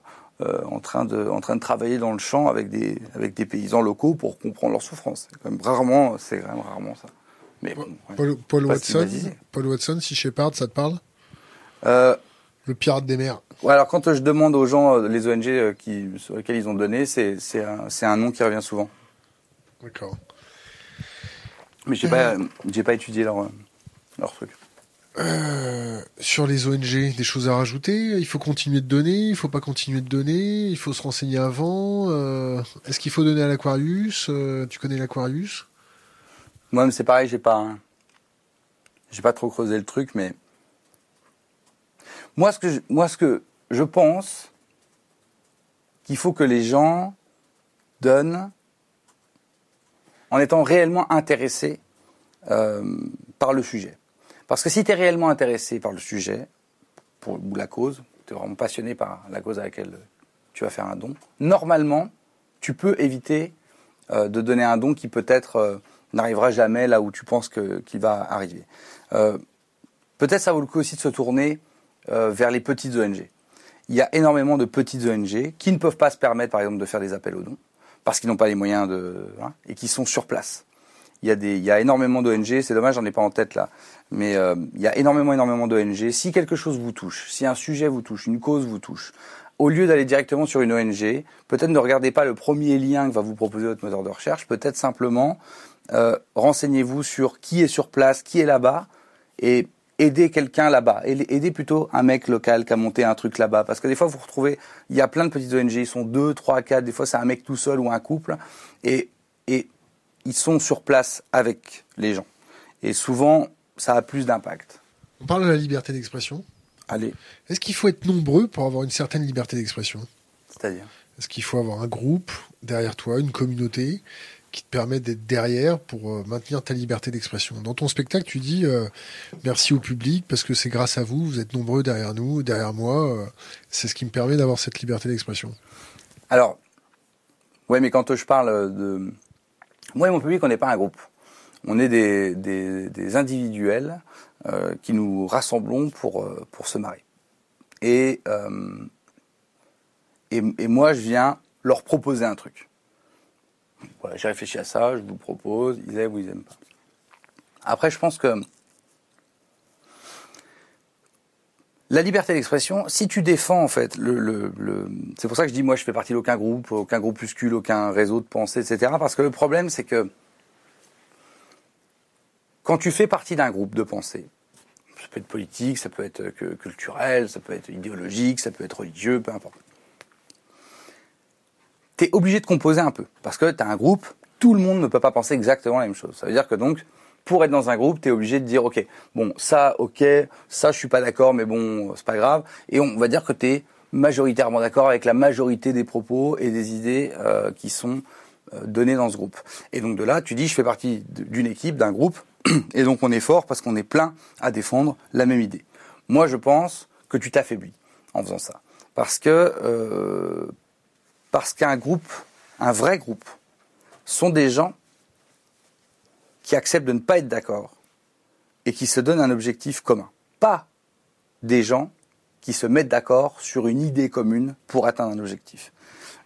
euh, en train de en train de travailler dans le champ avec des avec des paysans locaux pour comprendre leurs souffrances. C'est quand même rarement, c'est quand même rarement ça. Mais Paul, Watson, Paul Watson, si Shepard, ça te parle? Euh, Le pirate des mers. Ouais, alors quand je demande aux gens, les ONG qui, sur lesquels ils ont donné, c'est un, un nom qui revient souvent. D'accord. Mais j'ai pas j'ai pas étudié leur leur truc. Euh, sur les ONG, des choses à rajouter? Il faut continuer de donner Il faut pas continuer de donner Il faut se renseigner avant euh, Est-ce qu'il faut donner à l'Aquarius? Euh, Tu connais l'Aquarius? Moi, c'est pareil, j'ai pas, j'ai pas trop creusé le truc, mais moi, ce que je, moi, ce que je pense qu'il faut que les gens donnent en étant réellement intéressés par le sujet. Parce que si tu es réellement intéressé par le sujet, ou la cause, tu es vraiment passionné par la cause à laquelle tu vas faire un don, normalement, tu peux éviter euh, de donner un don qui peut-être euh, n'arrivera jamais là où tu penses qu'il va arriver. Euh, peut-être ça vaut le coup aussi de se tourner vers les petites ONG. Il y a énormément de petites ONG qui ne peuvent pas se permettre, par exemple, de faire des appels aux dons parce qu'ils n'ont pas les moyens de hein, et qui sont sur place. Il y a des, il y a énormément d'ONG. C'est dommage, j'en ai pas en tête là mais euh, il y a énormément, énormément d'ONG. Si quelque chose vous touche, si un sujet vous touche, une cause vous touche, au lieu d'aller directement sur une ONG, peut-être ne regardez pas le premier lien que va vous proposer votre moteur de recherche, peut-être simplement euh, renseignez-vous sur qui est sur place, qui est là-bas, et aidez quelqu'un là-bas. Aidez plutôt un mec local qui a monté un truc là-bas. Parce que des fois, vous retrouvez, il y a plein de petites ONG, ils sont deux, trois, quatre, des fois c'est un mec tout seul ou un couple, et, et ils sont sur place avec les gens. Et souvent, ça a plus d'impact. On parle de la liberté d'expression. Allez. Est-ce qu'il faut être nombreux pour avoir une certaine liberté d'expression? C'est-à-dire? Est-ce qu'il faut avoir un groupe derrière toi, une communauté? Qui te permet d'être derrière pour euh, maintenir ta liberté d'expression. Dans ton spectacle, tu dis euh, merci au public parce que c'est grâce à vous, vous êtes nombreux derrière nous, derrière moi. euh, c'est ce qui me permet d'avoir cette liberté d'expression. Alors, ouais, mais quand je parle de. Moi et mon public, on n'est pas un groupe. On est des, des, des individuels euh, qui nous rassemblons pour, euh, pour se marier. Et, euh, et, et moi, je viens leur proposer un truc. J'ai réfléchi à ça, je vous propose, ils aiment ou ils aiment pas. Après, je pense que la liberté d'expression, si tu défends en fait le, c'est pour ça que je dis moi je fais partie d'aucun groupe, aucun groupuscule, aucun réseau de pensée, etc. Parce que le problème c'est que quand tu fais partie d'un groupe de pensée, ça peut être politique, ça peut être que- culturel, ça peut être idéologique, ça peut être religieux, peu importe. Obligé de composer un peu. Parce que tu as un groupe, tout le monde ne peut pas penser exactement la même chose. Ça veut dire que donc, pour être dans un groupe, tu es obligé de dire, OK, bon, ça, OK, ça, je suis pas d'accord, mais bon, c'est pas grave. Et on va dire que tu es majoritairement d'accord avec la majorité des propos et des idées euh, qui sont euh, données dans ce groupe. Et donc de là, tu dis, je fais partie d'une équipe, d'un groupe, *clears throat* et donc on est fort parce qu'on est plein à défendre la même idée. Moi, je pense que tu t'affaiblis en faisant ça. Parce que, euh, parce qu'un groupe, un vrai groupe, sont des gens qui acceptent de ne pas être d'accord et qui se donnent un objectif commun. Pas des gens qui se mettent d'accord sur une idée commune pour atteindre un objectif.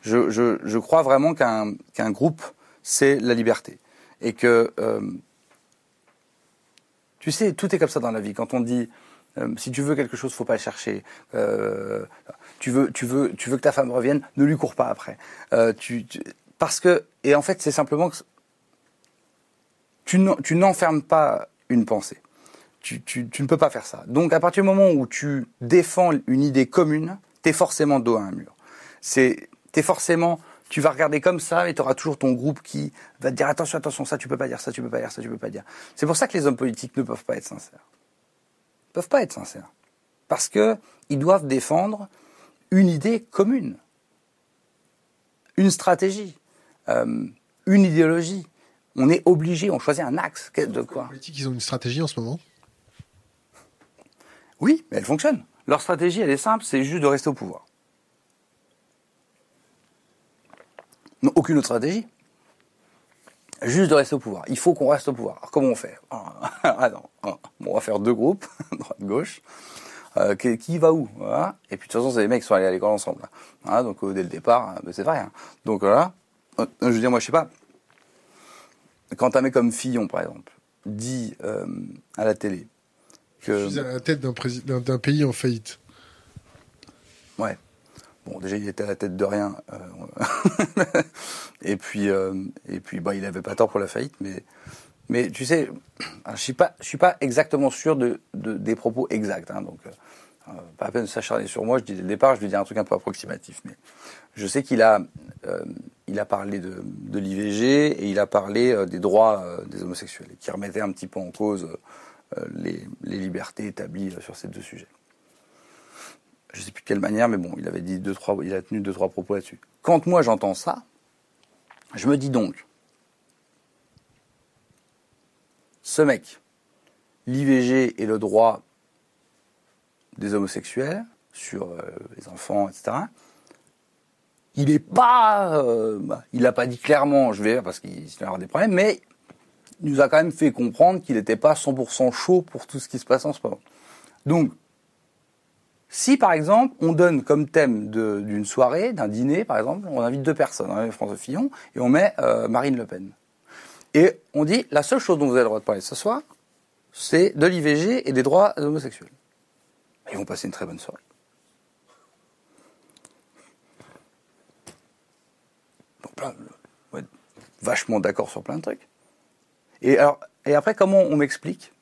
Je, crois vraiment qu'un groupe, c'est la liberté. Et que, euh, tu sais, tout est comme ça dans la vie. Quand on dit, euh, si tu veux quelque chose, faut pas le chercher. Euh, tu veux, tu veux, tu veux que ta femme revienne, ne lui cours pas après. Euh, parce que, et en fait, c'est simplement que tu n'enfermes pas une pensée. Tu, tu- tu ne peux pas faire ça. Donc, à partir du moment où tu défends une idée commune, t'es forcément dos à un mur. C'est, t'es forcément, tu vas regarder comme ça, et tu auras toujours ton groupe qui va te dire attention, attention, ça tu peux pas dire, ça tu peux pas dire, ça tu peux pas dire. C'est pour ça que les hommes politiques ne peuvent pas être sincères. Ils peuvent pas être sincères. Parce que ils doivent défendre une idée commune, une stratégie, euh, une idéologie. On est obligé, on choisit un axe. De Les quoi politiques, ils ont une stratégie en ce moment? Oui, mais elle fonctionne. Leur stratégie, elle est simple, c'est juste de rester au pouvoir. Non, aucune autre stratégie. Juste de rester au pouvoir. Il faut qu'on reste au pouvoir. Alors comment on fait? Ah *laughs* non, bon, on va faire deux groupes, *laughs* droite-gauche. Euh, qui, qui va où voilà. Et puis de toute façon, c'est des mecs qui sont allés à l'école ensemble. là. Voilà, donc euh, dès le départ, euh, ben, c'est vrai. hein. Donc voilà. Je veux dire, moi, je sais pas. Quand un mec comme Fillon, par exemple, dit euh, à la télé que... Je suis à la tête d'un pays en faillite. Ouais. Bon, déjà, il était à la tête de rien. *laughs* et puis, et puis, bah, il avait pas tort pour la faillite, mais, mais tu sais, *clears throat* je je suis pas exactement sûr de, de- des propos exacts. hein, donc, euh, euh, pas à peine de s'acharner sur moi. Je dis dès le départ, je vais dire un truc un peu approximatif, mais je sais qu'il a, euh, parlé de, l'IVG et il a parlé des droits des homosexuels, qui remettait un petit peu en cause les, les libertés établies sur ces deux sujets je sais plus de quelle manière, mais bon, il avait dit deux, trois, il a tenu deux, trois propos là-dessus. Quand moi j'entends ça, je me dis donc, ce mec, l'IVG et le droit des homosexuels sur euh, les enfants, etc. Il est pas, euh, bah, il n'a pas dit clairement, je vais parce qu'il va avoir des problèmes, mais il nous a quand même fait comprendre qu'il n'était pas 100% chaud pour tout ce qui se passe en ce moment. Donc, si par exemple on donne comme thème d'une soirée, d'un dîner par exemple, on invite deux personnes, hein, François Fillon et on met euh, Marine Le Pen. Et on dit la seule chose dont vous avez le droit de parler ce soir, c'est de l'IVG et des droits homosexuels. Ils vont passer une très bonne soirée. Donc, ouais, vachement d'accord sur plein de trucs. Et alors, et après, comment on m'explique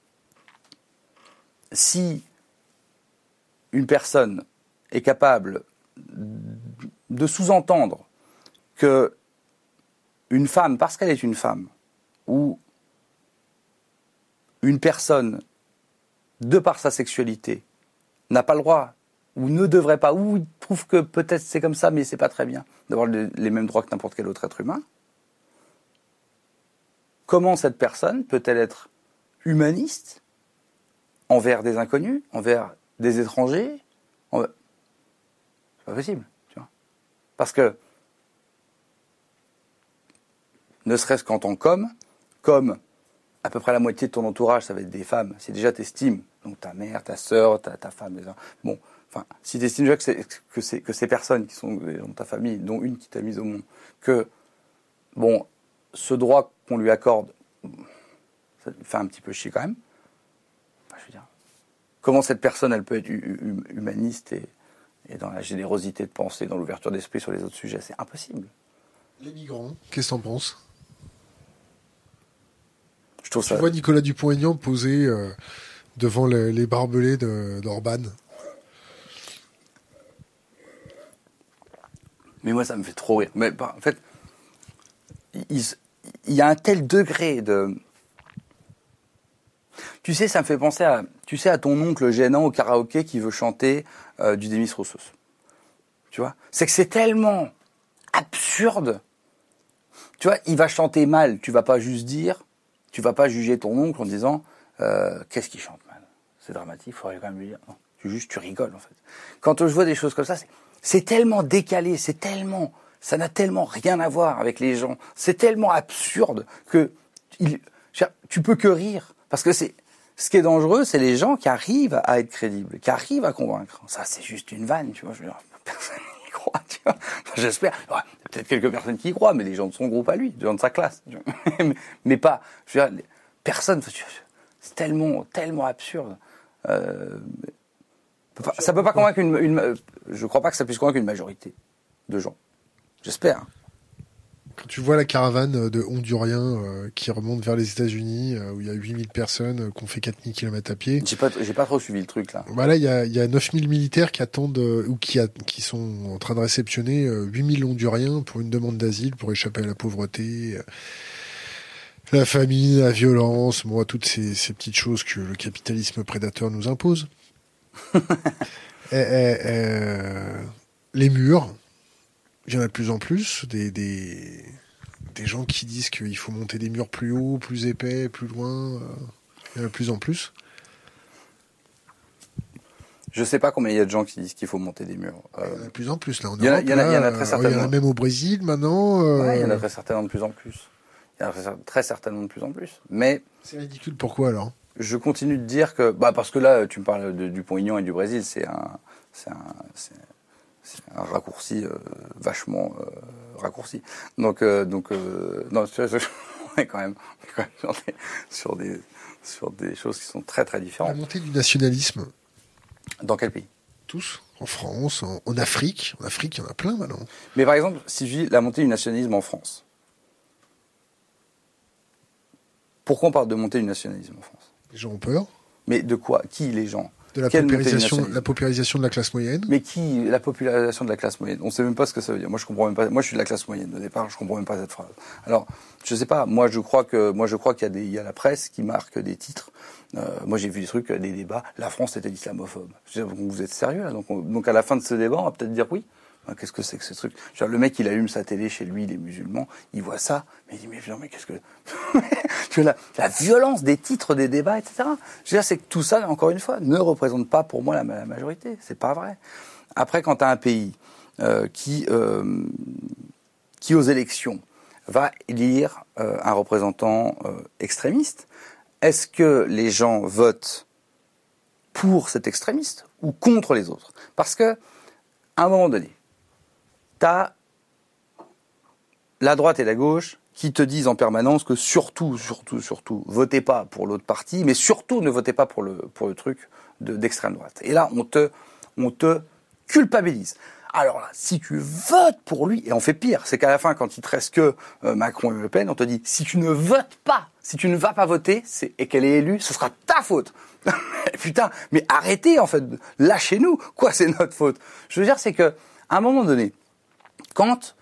si une personne est capable de sous-entendre que une femme, parce qu'elle est une femme, ou une personne, de par sa sexualité, n'a pas le droit, ou ne devrait pas, ou trouve que peut-être c'est comme ça, mais c'est pas très bien, d'avoir le- les mêmes droits que n'importe quel autre être humain, comment cette personne peut-elle être humaniste envers des inconnus, envers des étrangers. C'est pas possible, tu vois. Parce que, ne serait-ce qu'en tant qu'homme, comme à peu près la moitié de ton entourage, ça va être des femmes, si déjà t'estimes, donc ta mère, ta sœur, ta, ta femme, les... bon, enfin, si t'estimes déjà que, que, que ces personnes qui sont dans ta famille, dont une qui t'a mise au monde, que, bon, ce droit qu'on lui accorde, ça lui fait un petit peu chier quand même. je veux dire, comment cette personne, elle peut être humaniste et, et dans la générosité de pensée, dans l'ouverture d'esprit sur les autres sujets C'est impossible. Les migrants, qu'est-ce que t'en penses? Je trouve Tu ça. vois Nicolas Dupont-Aignan posé euh, devant le- les barbelés d'Orban. Mais moi, ça me fait trop rire. Mais bah, en fait, il, il y a un tel degré de. Tu sais, ça me fait penser à, tu sais, à ton oncle gênant au karaoké qui veut chanter euh, du Demis Roussos. Tu vois? C'est que c'est tellement absurde. Tu vois, il va chanter mal. Tu vas pas juste dire, tu vas pas juger ton oncle en disant euh, qu'est-ce qu'il chante mal. C'est dramatique. Il faudrait quand même lui dire. Non, tu juste, tu rigoles en fait. Quand je vois des choses comme ça, c'est, tellement décalé, c'est tellement, ça n'a tellement rien à voir avec les gens. C'est tellement absurde que tu peux que rire parce que c'est ce qui est dangereux, c'est les gens qui arrivent à être crédibles, qui arrivent à convaincre. Ça, c'est juste une vanne, tu vois. *laughs* tu vois. Enfin, J'espère. Peut-être quelques personnes qui y croient, mais les gens de son groupe à lui, les gens de sa classe. *laughs* mais, pas. Personne. C'est tellement, tellement absurde. Euh, ça peut pas convaincre une, une. Je crois pas que ça puisse convaincre une majorité de gens. J'espère. Quand tu vois la caravane de Honduriens euh, qui remonte vers les États-Unis, euh, où il y a 8000 personnes euh, ont fait 4000 km à pied, J'ai pas, j'ai pas trop suivi le truc là. bah là, il y a, y a 9000 militaires qui attendent, euh, ou qui, a- qui sont en train de réceptionner euh, 8000 Honduriens pour une demande d'asile, pour échapper à la pauvreté, euh, la famine, la violence, moi, toutes ces, ces petites choses que le capitalisme prédateur nous impose. *laughs* Et, et, euh, les murs, il y en a de plus en plus, des, des, des gens qui disent qu'il faut monter des murs plus hauts, plus épais, plus loin, euh, il y en a de plus en plus. Je sais pas combien il y a de gens qui disent qu'il faut monter des murs. Euh, Il y en a de plus en plus là en Il y en a- Europe, il y en a- là, il y en a très certainement. Il y en a même au Brésil maintenant. euh, Ouais, il y en a très certainement de plus en plus. Il y en a très- certainement de plus en plus. Mais C'est ridicule. Pourquoi alors? je continue de dire que, bah, parce que là, tu me parles de, du Pont-Aignan et du Brésil, c'est un, c'est un, c'est, un raccourci euh, vachement euh, raccourci. Donc, euh, donc, non, tu vois, *laughs* on est quand même, on est quand même sur, des, sur des, sur des choses qui sont très très La différentes. montée du nationalisme, Dans quel pays? Tous, en France, en, en Afrique. En Afrique, il y en a plein maintenant. Mais par exemple, si je dis la montée du nationalisme en France, pourquoi on parle de montée du nationalisme en France? Les gens ont peur Mais de quoi? Qui les gens? De la paupérisation, la paupérisation de la classe moyenne. Mais qui La population de la classe moyenne? On sait même pas ce que ça veut dire. Moi, je comprends même pas. Moi, je suis de la classe moyenne au départ. Je comprends même pas cette phrase. Alors, je sais pas. Moi, je crois que moi, je crois qu'il y a des, il y a la presse qui marque des titres. Euh, moi, j'ai vu des trucs, des débats. La France était islamophobe. Je veux dire, vous êtes sérieux là? Donc, on- donc, à la fin de ce débat, on va peut-être dire oui. Ben, Qu'est-ce que c'est que ce truc? Dire, Le mec, il allume sa télé chez lui, il est musulman, il voit ça, mais il dit mais mais qu'est-ce que *laughs* la, violence des titres des débats, etc. Je veux dire, c'est que tout ça, encore une fois, ne représente pas pour moi la, la majorité. C'est pas vrai. Après, quand tu as un pays euh, qui, euh, qui, aux élections, va élire euh, un représentant extrémiste, est-ce que les gens votent pour cet extrémiste ou contre les autres? Parce que, à un moment donné, tu as la droite et la gauche qui te disent en permanence que surtout, surtout, surtout, votez pas pour l'autre parti, mais surtout ne votez pas pour le, pour le truc de- d'extrême droite. Et là, on te, on te culpabilise. Alors là, si tu votes pour lui, et on fait pire, c'est qu'à la fin, quand il te reste que euh, Macron et Le Pen, on te dit, si tu ne votes pas, si tu ne vas pas voter, et qu'elle est élue, ce sera ta faute. *laughs* Putain, mais arrêtez en fait, lâchez-nous. Quoi, c'est notre faute? Je veux dire, c'est que à un moment donné, quand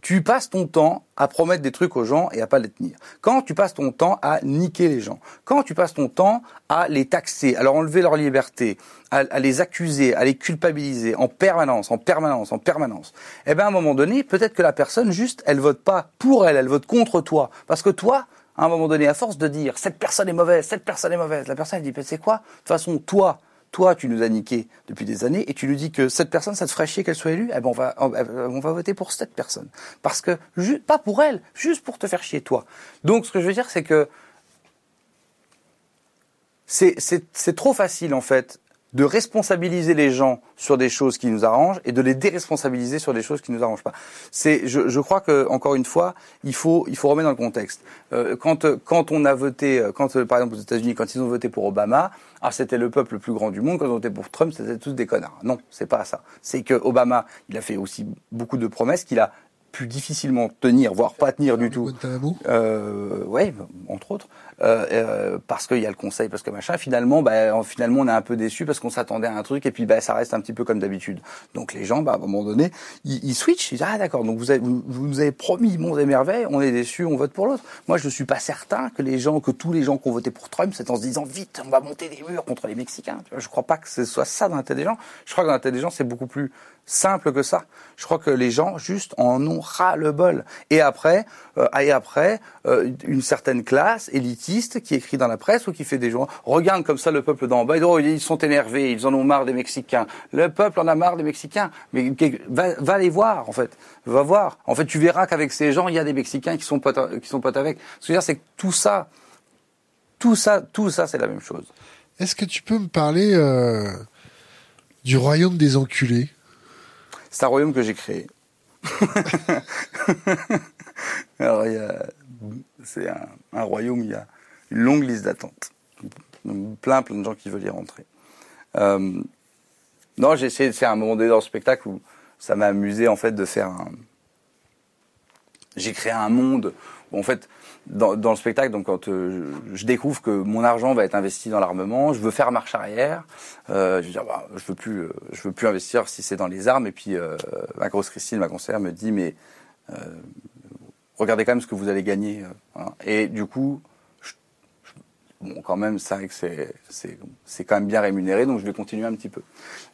tu passes ton temps à promettre des trucs aux gens et à pas les tenir. Quand tu passes ton temps à niquer les gens. Quand tu passes ton temps à les taxer, à leur enlever leur liberté, à, les accuser, à les culpabiliser en permanence, en permanence, en permanence. Eh ben, à un moment donné, peut-être que la personne juste, elle vote pas pour elle, elle vote contre toi. Parce que toi, à un moment donné, à force de dire cette personne est mauvaise, cette personne est mauvaise, la personne elle dit c'est quoi? De toute façon, toi, toi, tu nous as niqué depuis des années et tu nous dis que cette personne, ça te ferait chier qu'elle soit élue. Eh ben on va, on va voter pour cette personne parce que pas pour elle, juste pour te faire chier toi. Donc ce que je veux dire, c'est que c'est trop facile en fait de responsabiliser les gens sur des choses qui nous arrangent et de les déresponsabiliser sur des choses qui nous arrangent pas. C'est, je, je, crois que encore une fois, il faut, il faut remettre dans le contexte. Euh, quand, quand on a voté, quand par exemple aux États-Unis, quand ils ont voté pour Obama, ah c'était le peuple le plus grand du monde. Quand ils ont voté pour Trump, c'était tous des connards. Non, c'est pas ça. C'est que Obama, il a fait aussi beaucoup de promesses qu'il a pu difficilement tenir, voire pas tenir du tout. Euh, ouais, entre autres. Euh, euh, parce qu'il y a le conseil, parce que machin. Finalement, bah, finalement, on est un peu déçu parce qu'on s'attendait à un truc et puis bah, ça reste un petit peu comme d'habitude. Donc les gens, bah, à un moment donné, ils, ils switchent. Ils disent ah d'accord. Donc vous, avez, vous, nous avez promis monts et merveilles, on est déçu, on vote pour l'autre. Moi, je ne suis pas certain que les gens, que tous les gens qui ont voté pour Trump, c'est en se disant vite, on va monter des murs contre les Mexicains. Je crois pas que ce soit ça dans la tête des gens. Je crois que dans la tête des gens, c'est beaucoup plus simple que ça. Je crois que les gens juste en ont ras le bol. Et après, euh, et après, euh, une certaine classe élitiste qui écrit dans la presse ou qui fait des gens regarde comme ça le peuple d'en bas. Oh, ils sont énervés, ils en ont marre des Mexicains. Le peuple en a marre des Mexicains. Mais va, va les voir en fait, va voir. En fait, tu verras qu'avec ces gens, il y a des Mexicains qui sont potes, qui sont potes avec. Ce que je veux dire, c'est que tout ça, tout ça, tout ça, c'est la même chose. Est-ce que tu peux me parler euh, du royaume des enculés? C'est un royaume que j'ai créé. *laughs* *laughs* Alors, c'est un, royaume il y a une longue liste d'attente. Plein, plein de gens qui veulent y rentrer. Euh, non, j'ai essayé faire un moment donné dans le spectacle où ça m'a amusé, en fait, de faire un. J'ai créé un monde où, en fait, dans, le spectacle, donc quand euh, je découvre que mon argent va être investi dans l'armement, je veux faire marche arrière. Euh, je veux dire, bah, je veux plus, je veux plus investir si c'est dans les armes. Et puis ma grosse Christine, ma conseillère, me dit mais regardez quand même ce que vous allez gagner. Et du coup, bon, quand même, c'est que c'est quand même bien rémunéré, donc je vais continuer un petit peu.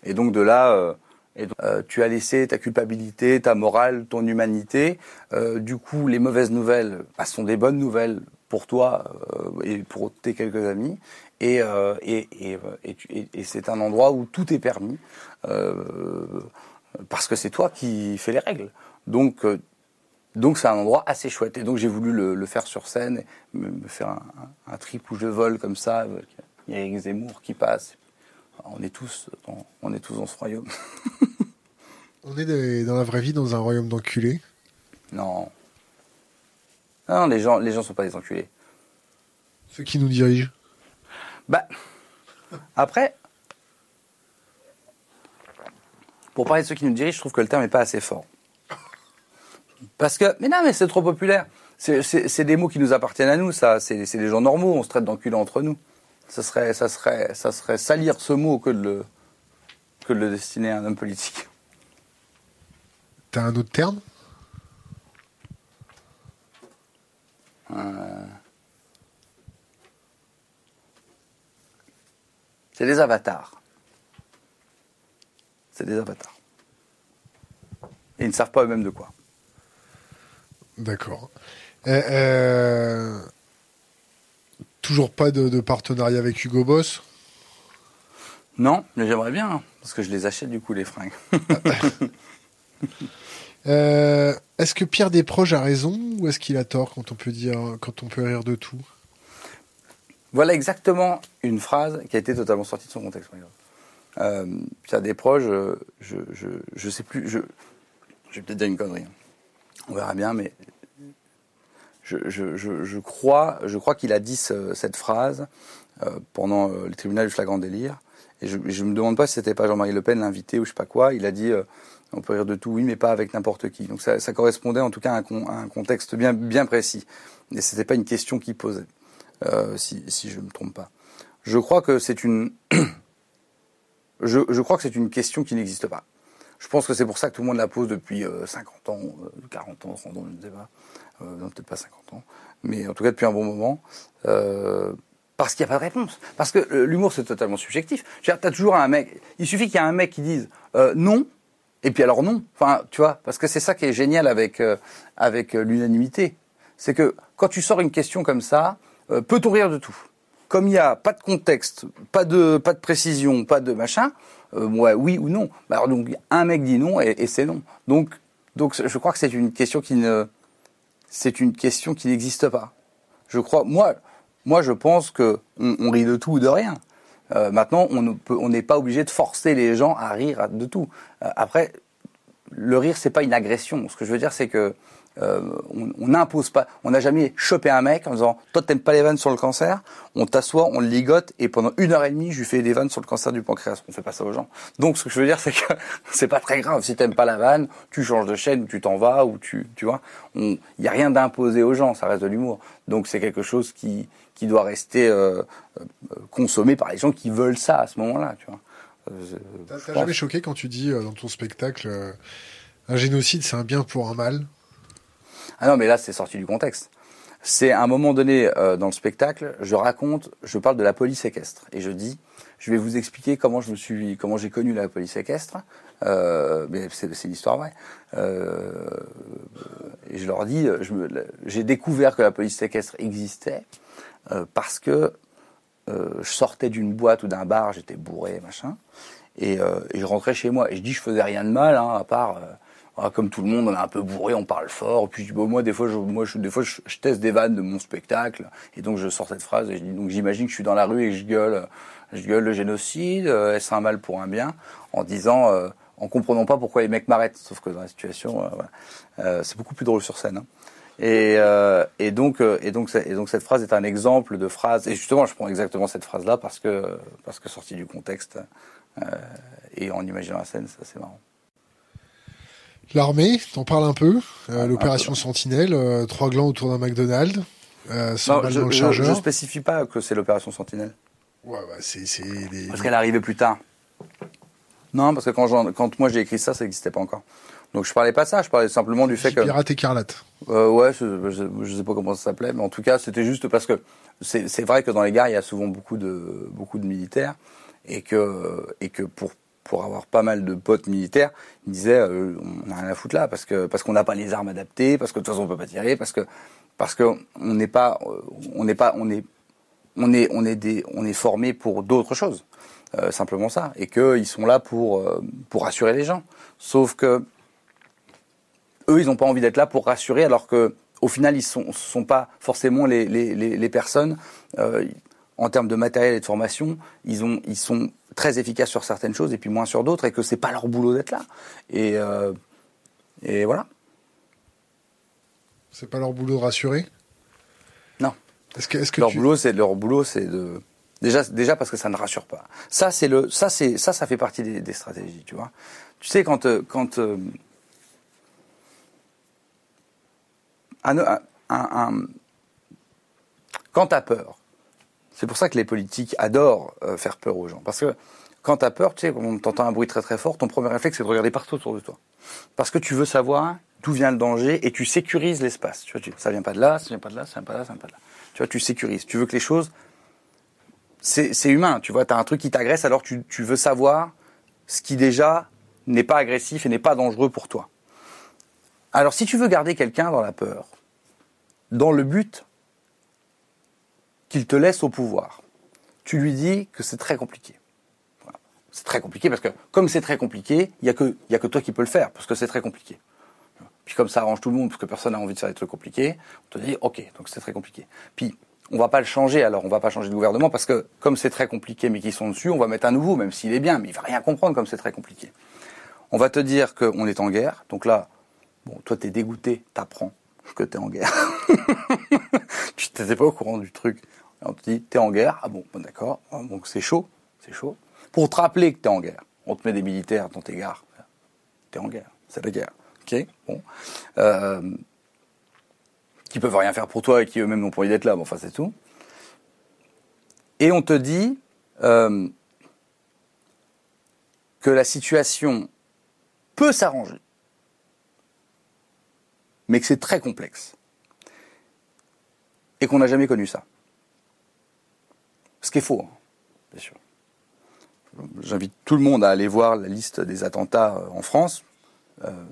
Et donc de là et euh, tu as laissé ta culpabilité, ta morale, ton humanité. Euh, du coup, les mauvaises nouvelles bah, sont des bonnes nouvelles pour toi euh, et pour tes quelques amis. Et, et, et, et c'est un endroit où tout est permis parce que c'est toi qui fais les règles. Donc, donc c'est un endroit assez chouette. Et donc j'ai voulu le, le, faire sur scène, me, me faire un, un, trip où je vole comme ça. Il y a Eric Zemmour qui passe on est tous dans, on est tous dans ce royaume. *laughs* on est dans la vraie vie dans un royaume d'enculés Non. Non, les gens, les gens sont pas des enculés. Ceux qui nous dirigent. Bah, après, pour parler de ceux qui nous dirigent, je trouve que le terme n'est pas assez fort. Parce que, mais non, mais c'est trop populaire. C'est des mots qui nous appartiennent à nous, ça. C'est des gens normaux, on se traite d'enculés entre nous ça serait, ça serait, ça serait salir ce mot que de le, que de le destiner à un homme politique. T'as un autre terme? Euh... C'est des avatars. C'est des avatars. Et ils ne savent pas eux-mêmes de quoi. D'accord. Euh, euh Toujours pas de, partenariat avec Hugo Boss? Non, mais j'aimerais bien, hein, parce que je les achète du coup, les fringues. *laughs* Euh, est-ce que Pierre Desproges a raison ou est-ce qu'il a tort quand on peut dire, quand on peut rire de tout? Voilà exactement une phrase qui a été totalement sortie de son contexte. Euh, Pierre Desproges, je, je, je, sais plus, je, je vais peut-être dire une connerie. On verra bien, mais je, crois, je crois qu'il a dit cette phrase euh, pendant euh, le tribunal du flagrant délire. Et je, ne me demande pas si c'était pas Jean-Marie Le Pen l'invité ou je sais pas quoi. Il a dit euh, on peut rire de tout, oui, mais pas avec n'importe qui. Donc ça, correspondait en tout cas à un, contexte bien, bien précis. Et c'était pas une question qu'il posait, si, si je me trompe pas. Je crois que c'est une, *coughs* je crois que c'est une question qui n'existe pas. Je pense que c'est pour ça que tout le monde la pose depuis 50 ans, 40 ans, 30 ans, je ne sais pas. Euh, non peut-être pas 50 ans, mais en tout cas depuis un bon moment. Euh, parce qu'il n'y a pas de réponse. Parce que euh, l'humour, c'est totalement subjectif. Tu as toujours un mec. Il suffit qu'il y ait un mec qui dise non, et puis alors non. Enfin, tu vois, parce que c'est ça qui est génial avec avec l'unanimité. c'est que quand tu sors une question comme ça, euh, peut-on rire de tout Comme il n'y a pas de contexte, pas de, pas de précision, pas de machin, euh, oui ou non. Bah, alors, donc un mec dit non et, c'est non. Donc, donc je crois que c'est une question qui ne, c'est une question qui n'existe pas. Je crois, moi, moi je pense que on, rit de tout ou de rien. Euh, maintenant, on n'est pas obligé de forcer les gens à rire de tout. Euh, après, le rire, c'est pas une agression. Ce que je veux dire, c'est que euh, on n'impose pas. On n'a jamais chopé un mec en disant toi t'aimes pas les vannes sur le cancer? On t'assoit, on le ligote et pendant une heure et demie, je lui fais des vannes sur le cancer du pancréas. On fait pas ça aux gens. Donc ce que je veux dire, *laughs* c'est que c'est pas très grave. Si t'aimes pas la vanne, tu changes de chaîne, ou tu t'en vas, ou tu, tu vois. Il y a rien d'imposé aux gens. Ça reste de l'humour. Donc c'est quelque chose qui qui doit rester euh, euh, consommé par les gens qui veulent ça à ce moment-là. Tu vois. Jamais choqué quand tu dis dans ton spectacle un génocide, c'est un bien pour un mal? Ah non, mais là, c'est sorti du contexte. C'est à un moment donné euh, dans le spectacle, je raconte, je parle de la police équestre et je dis, je vais vous expliquer comment je me suis, comment j'ai connu la police équestre. Euh, mais c'est l'histoire vraie. Euh, et je leur dis, j'ai découvert que la police équestre existait euh, parce que euh, je sortais d'une boîte ou d'un bar, j'étais bourré, machin, et, et, je rentrais chez moi. Et je dis, je faisais rien de mal, hein, à part comme tout le monde, on est un peu bourré, on parle fort. Puis bon, moi, des fois, je, moi, je, des fois, je, teste des vannes de mon spectacle, et donc je sors cette phrase. Et je dis, donc j'imagine que je suis dans la rue et que je gueule, je gueule le génocide. Euh, est-ce un mal pour un bien? En disant, euh, en comprenant pas pourquoi les mecs m'arrêtent. Sauf que dans la situation, euh, euh c'est beaucoup plus drôle sur scène. Hein. Et, et, donc, et, donc, et donc cette phrase est un exemple de phrase. Et justement, je prends exactement cette phrase-là parce que parce que sortie du contexte et en imaginant la scène, ça c'est marrant. L'armée, t'en parles un peu. Euh, ah, L'opération Sentinelle, euh, trois glands autour d'un McDonald's, euh, non, je, dans le chargeur. Je, je spécifie pas que c'est l'opération Sentinelle. Ouais, bah c'est. Parce qu'elle arrivait plus tard. Non, parce que quand, quand moi j'ai écrit ça, ça n'existait pas encore. Donc je parlais pas de ça, je parlais simplement du fait que. Pirate écarlate. Euh, ouais, je, je, sais pas comment ça s'appelait, mais en tout cas c'était juste parce que c'est vrai que dans les gares il y a souvent beaucoup de beaucoup de militaires et que et que pour pour avoir pas mal de potes militaires, ils disaient euh, on n'a rien à foutre là parce que parce qu'on n'a pas les armes adaptées, parce que de toute façon on peut pas tirer, parce que parce que on n'est pas euh, on n'est pas on est on est on est des on est formé pour d'autres choses, euh, simplement ça, et qu'ils sont là pour pour rassurer les gens. Sauf que eux ils n'ont pas envie d'être là pour rassurer alors que au final ils sont sont pas forcément les les, les, les personnes en termes de matériel et de formation, ils ont ils sont très efficaces sur certaines choses et puis moins sur d'autres, et que c'est pas leur boulot d'être là. Et, euh, et voilà. C'est pas leur boulot de rassurer Non. Est-ce que, est-ce que leur boulot, c'est leur boulot, c'est de déjà déjà parce que ça ne rassure pas. Ça c'est le ça c'est ça ça fait partie des, des, stratégies, tu vois. Tu sais quand euh, quand euh, un, un, un, quand t'as peur, c'est pour ça que les politiques adorent euh, faire peur aux gens. Parce que quand tu as peur, tu sais, quand on t'entend un bruit très très fort, ton premier réflexe c'est de regarder partout autour de toi. Parce que tu veux savoir d'où vient le danger et tu sécurises l'espace. Tu vois, tu, ça vient pas de là, ça vient pas de là, ça vient pas de là, ça vient pas de là. Tu vois, tu sécurises. Tu veux que les choses, c'est humain. Tu vois, tu as un truc qui t'agresse, alors tu, tu veux savoir ce qui déjà n'est pas agressif et n'est pas dangereux pour toi. Alors si tu veux garder quelqu'un dans la peur, dans le but qu'il te laisse au pouvoir. Tu lui dis que c'est très compliqué. C'est très compliqué parce que comme c'est très compliqué, il n'y a, que, a que toi qui peux le faire parce que c'est très compliqué. Puis comme ça arrange tout le monde parce que personne n'a envie de faire des trucs compliqués, on te dit ok, donc c'est très compliqué. Puis on va pas le changer alors, on va pas changer de gouvernement parce que comme c'est très compliqué mais qu'ils sont dessus, on va mettre un nouveau même s'il est bien, mais il va rien comprendre comme c'est très compliqué. On va te dire qu'on est en guerre, donc là, bon, toi t'es dégoûté, t'apprends que t'es en guerre. *laughs* tu t'étais pas au courant du truc on te dit, t'es en guerre. Ah bon, d'accord. Ah, donc c'est chaud, c'est chaud. Pour te rappeler que t'es en guerre, on te met des militaires dans tes gares. T'es en guerre, c'est la guerre. Ok, bon. Euh, qui peuvent rien faire pour toi et qui eux-mêmes n'ont pas envie d'être là. Bon, enfin, c'est tout. Et on te dit euh, que la situation peut s'arranger, mais que c'est très complexe et qu'on n'a jamais connu ça. Ce qui est faux, hein, bien sûr. J'invite tout le monde à aller voir la liste des attentats euh, en France. Euh,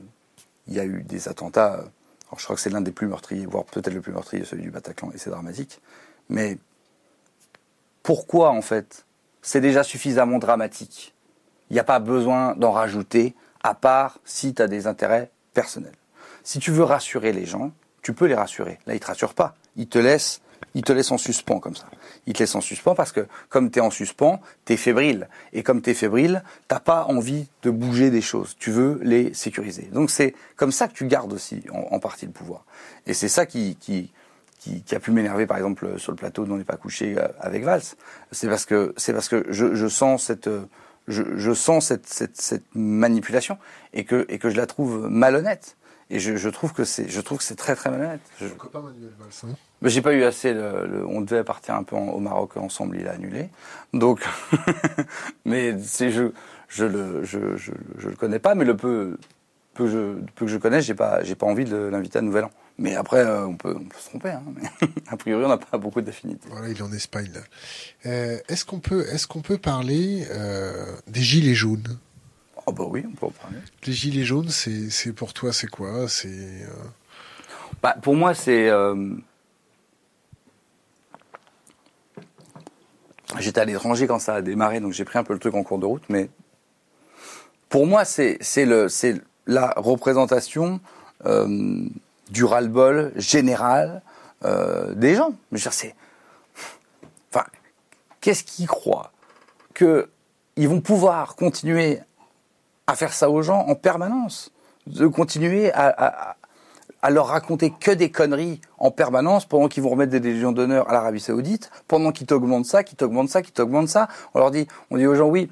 il y a eu des attentats. Alors, je crois que c'est l'un des plus meurtriers, voire peut-être le plus meurtrier, celui du Bataclan, et c'est dramatique. Mais pourquoi, en fait C'est déjà suffisamment dramatique? Il n'y a pas besoin d'en rajouter, à part si tu as des intérêts personnels. Si tu veux rassurer les gens, tu peux les rassurer. Là, ils te rassurent pas. Ils te laissent, ils te laissent en suspens comme ça. Ils te laissent en suspens parce que comme tu es en suspens, tu es fébrile. Et comme tu es fébrile, t'as pas envie de bouger des choses. Tu veux les sécuriser. Donc c'est comme ça que tu gardes aussi en, partie le pouvoir. Et c'est ça qui, qui, qui, a pu m'énerver par exemple sur le plateau dont on n'est pas couché euh, avec Valls. C'est parce que c'est parce que je, je sens cette je, je sens cette, cette, cette, manipulation et que, et que je la trouve malhonnête. Et je, je, trouve que c'est, je trouve que c'est très très malhonnête. Je... copain Manuel Valls. Hein mais j'ai pas eu assez. Le, on devait partir un peu au Maroc ensemble, il a annulé. Donc, *laughs* mais c'est je, je le, je, je, je, le connais pas, mais le peu, peu, je, peu que je connais, j'ai pas, j'ai pas envie de l'inviter à Nouvel An. Mais après, euh, on, peut, on peut se tromper. Hein, mais *laughs* a priori, on n'a pas beaucoup d'affinités. Voilà, il est en Espagne. Là. Euh, est-ce qu'on peut, est-ce qu'on peut parler euh, des gilets jaunes? Oh bah oui, on peut en parler. Les gilets jaunes, c'est, c'est pour toi, c'est quoi? C'est euh, bah, pour moi, c'est. Euh, j'étais à l'étranger quand ça a démarré, donc j'ai pris un peu le truc en cours de route, mais pour moi, c'est, c'est le, c'est la représentation euh, du ras-le-bol général des gens. Je veux dire, c'est. Enfin, qu'est-ce qu'ils croient? Qu'ils vont pouvoir continuer à faire ça aux gens en permanence, de continuer à, à, leur raconter que des conneries en permanence pendant qu'ils vont remettre des légions d'honneur à l'Arabie Saoudite, pendant qu'ils t'augmentent ça, qu'ils t'augmentent ça, qu'ils t'augmentent ça. On leur dit, on dit aux gens, oui,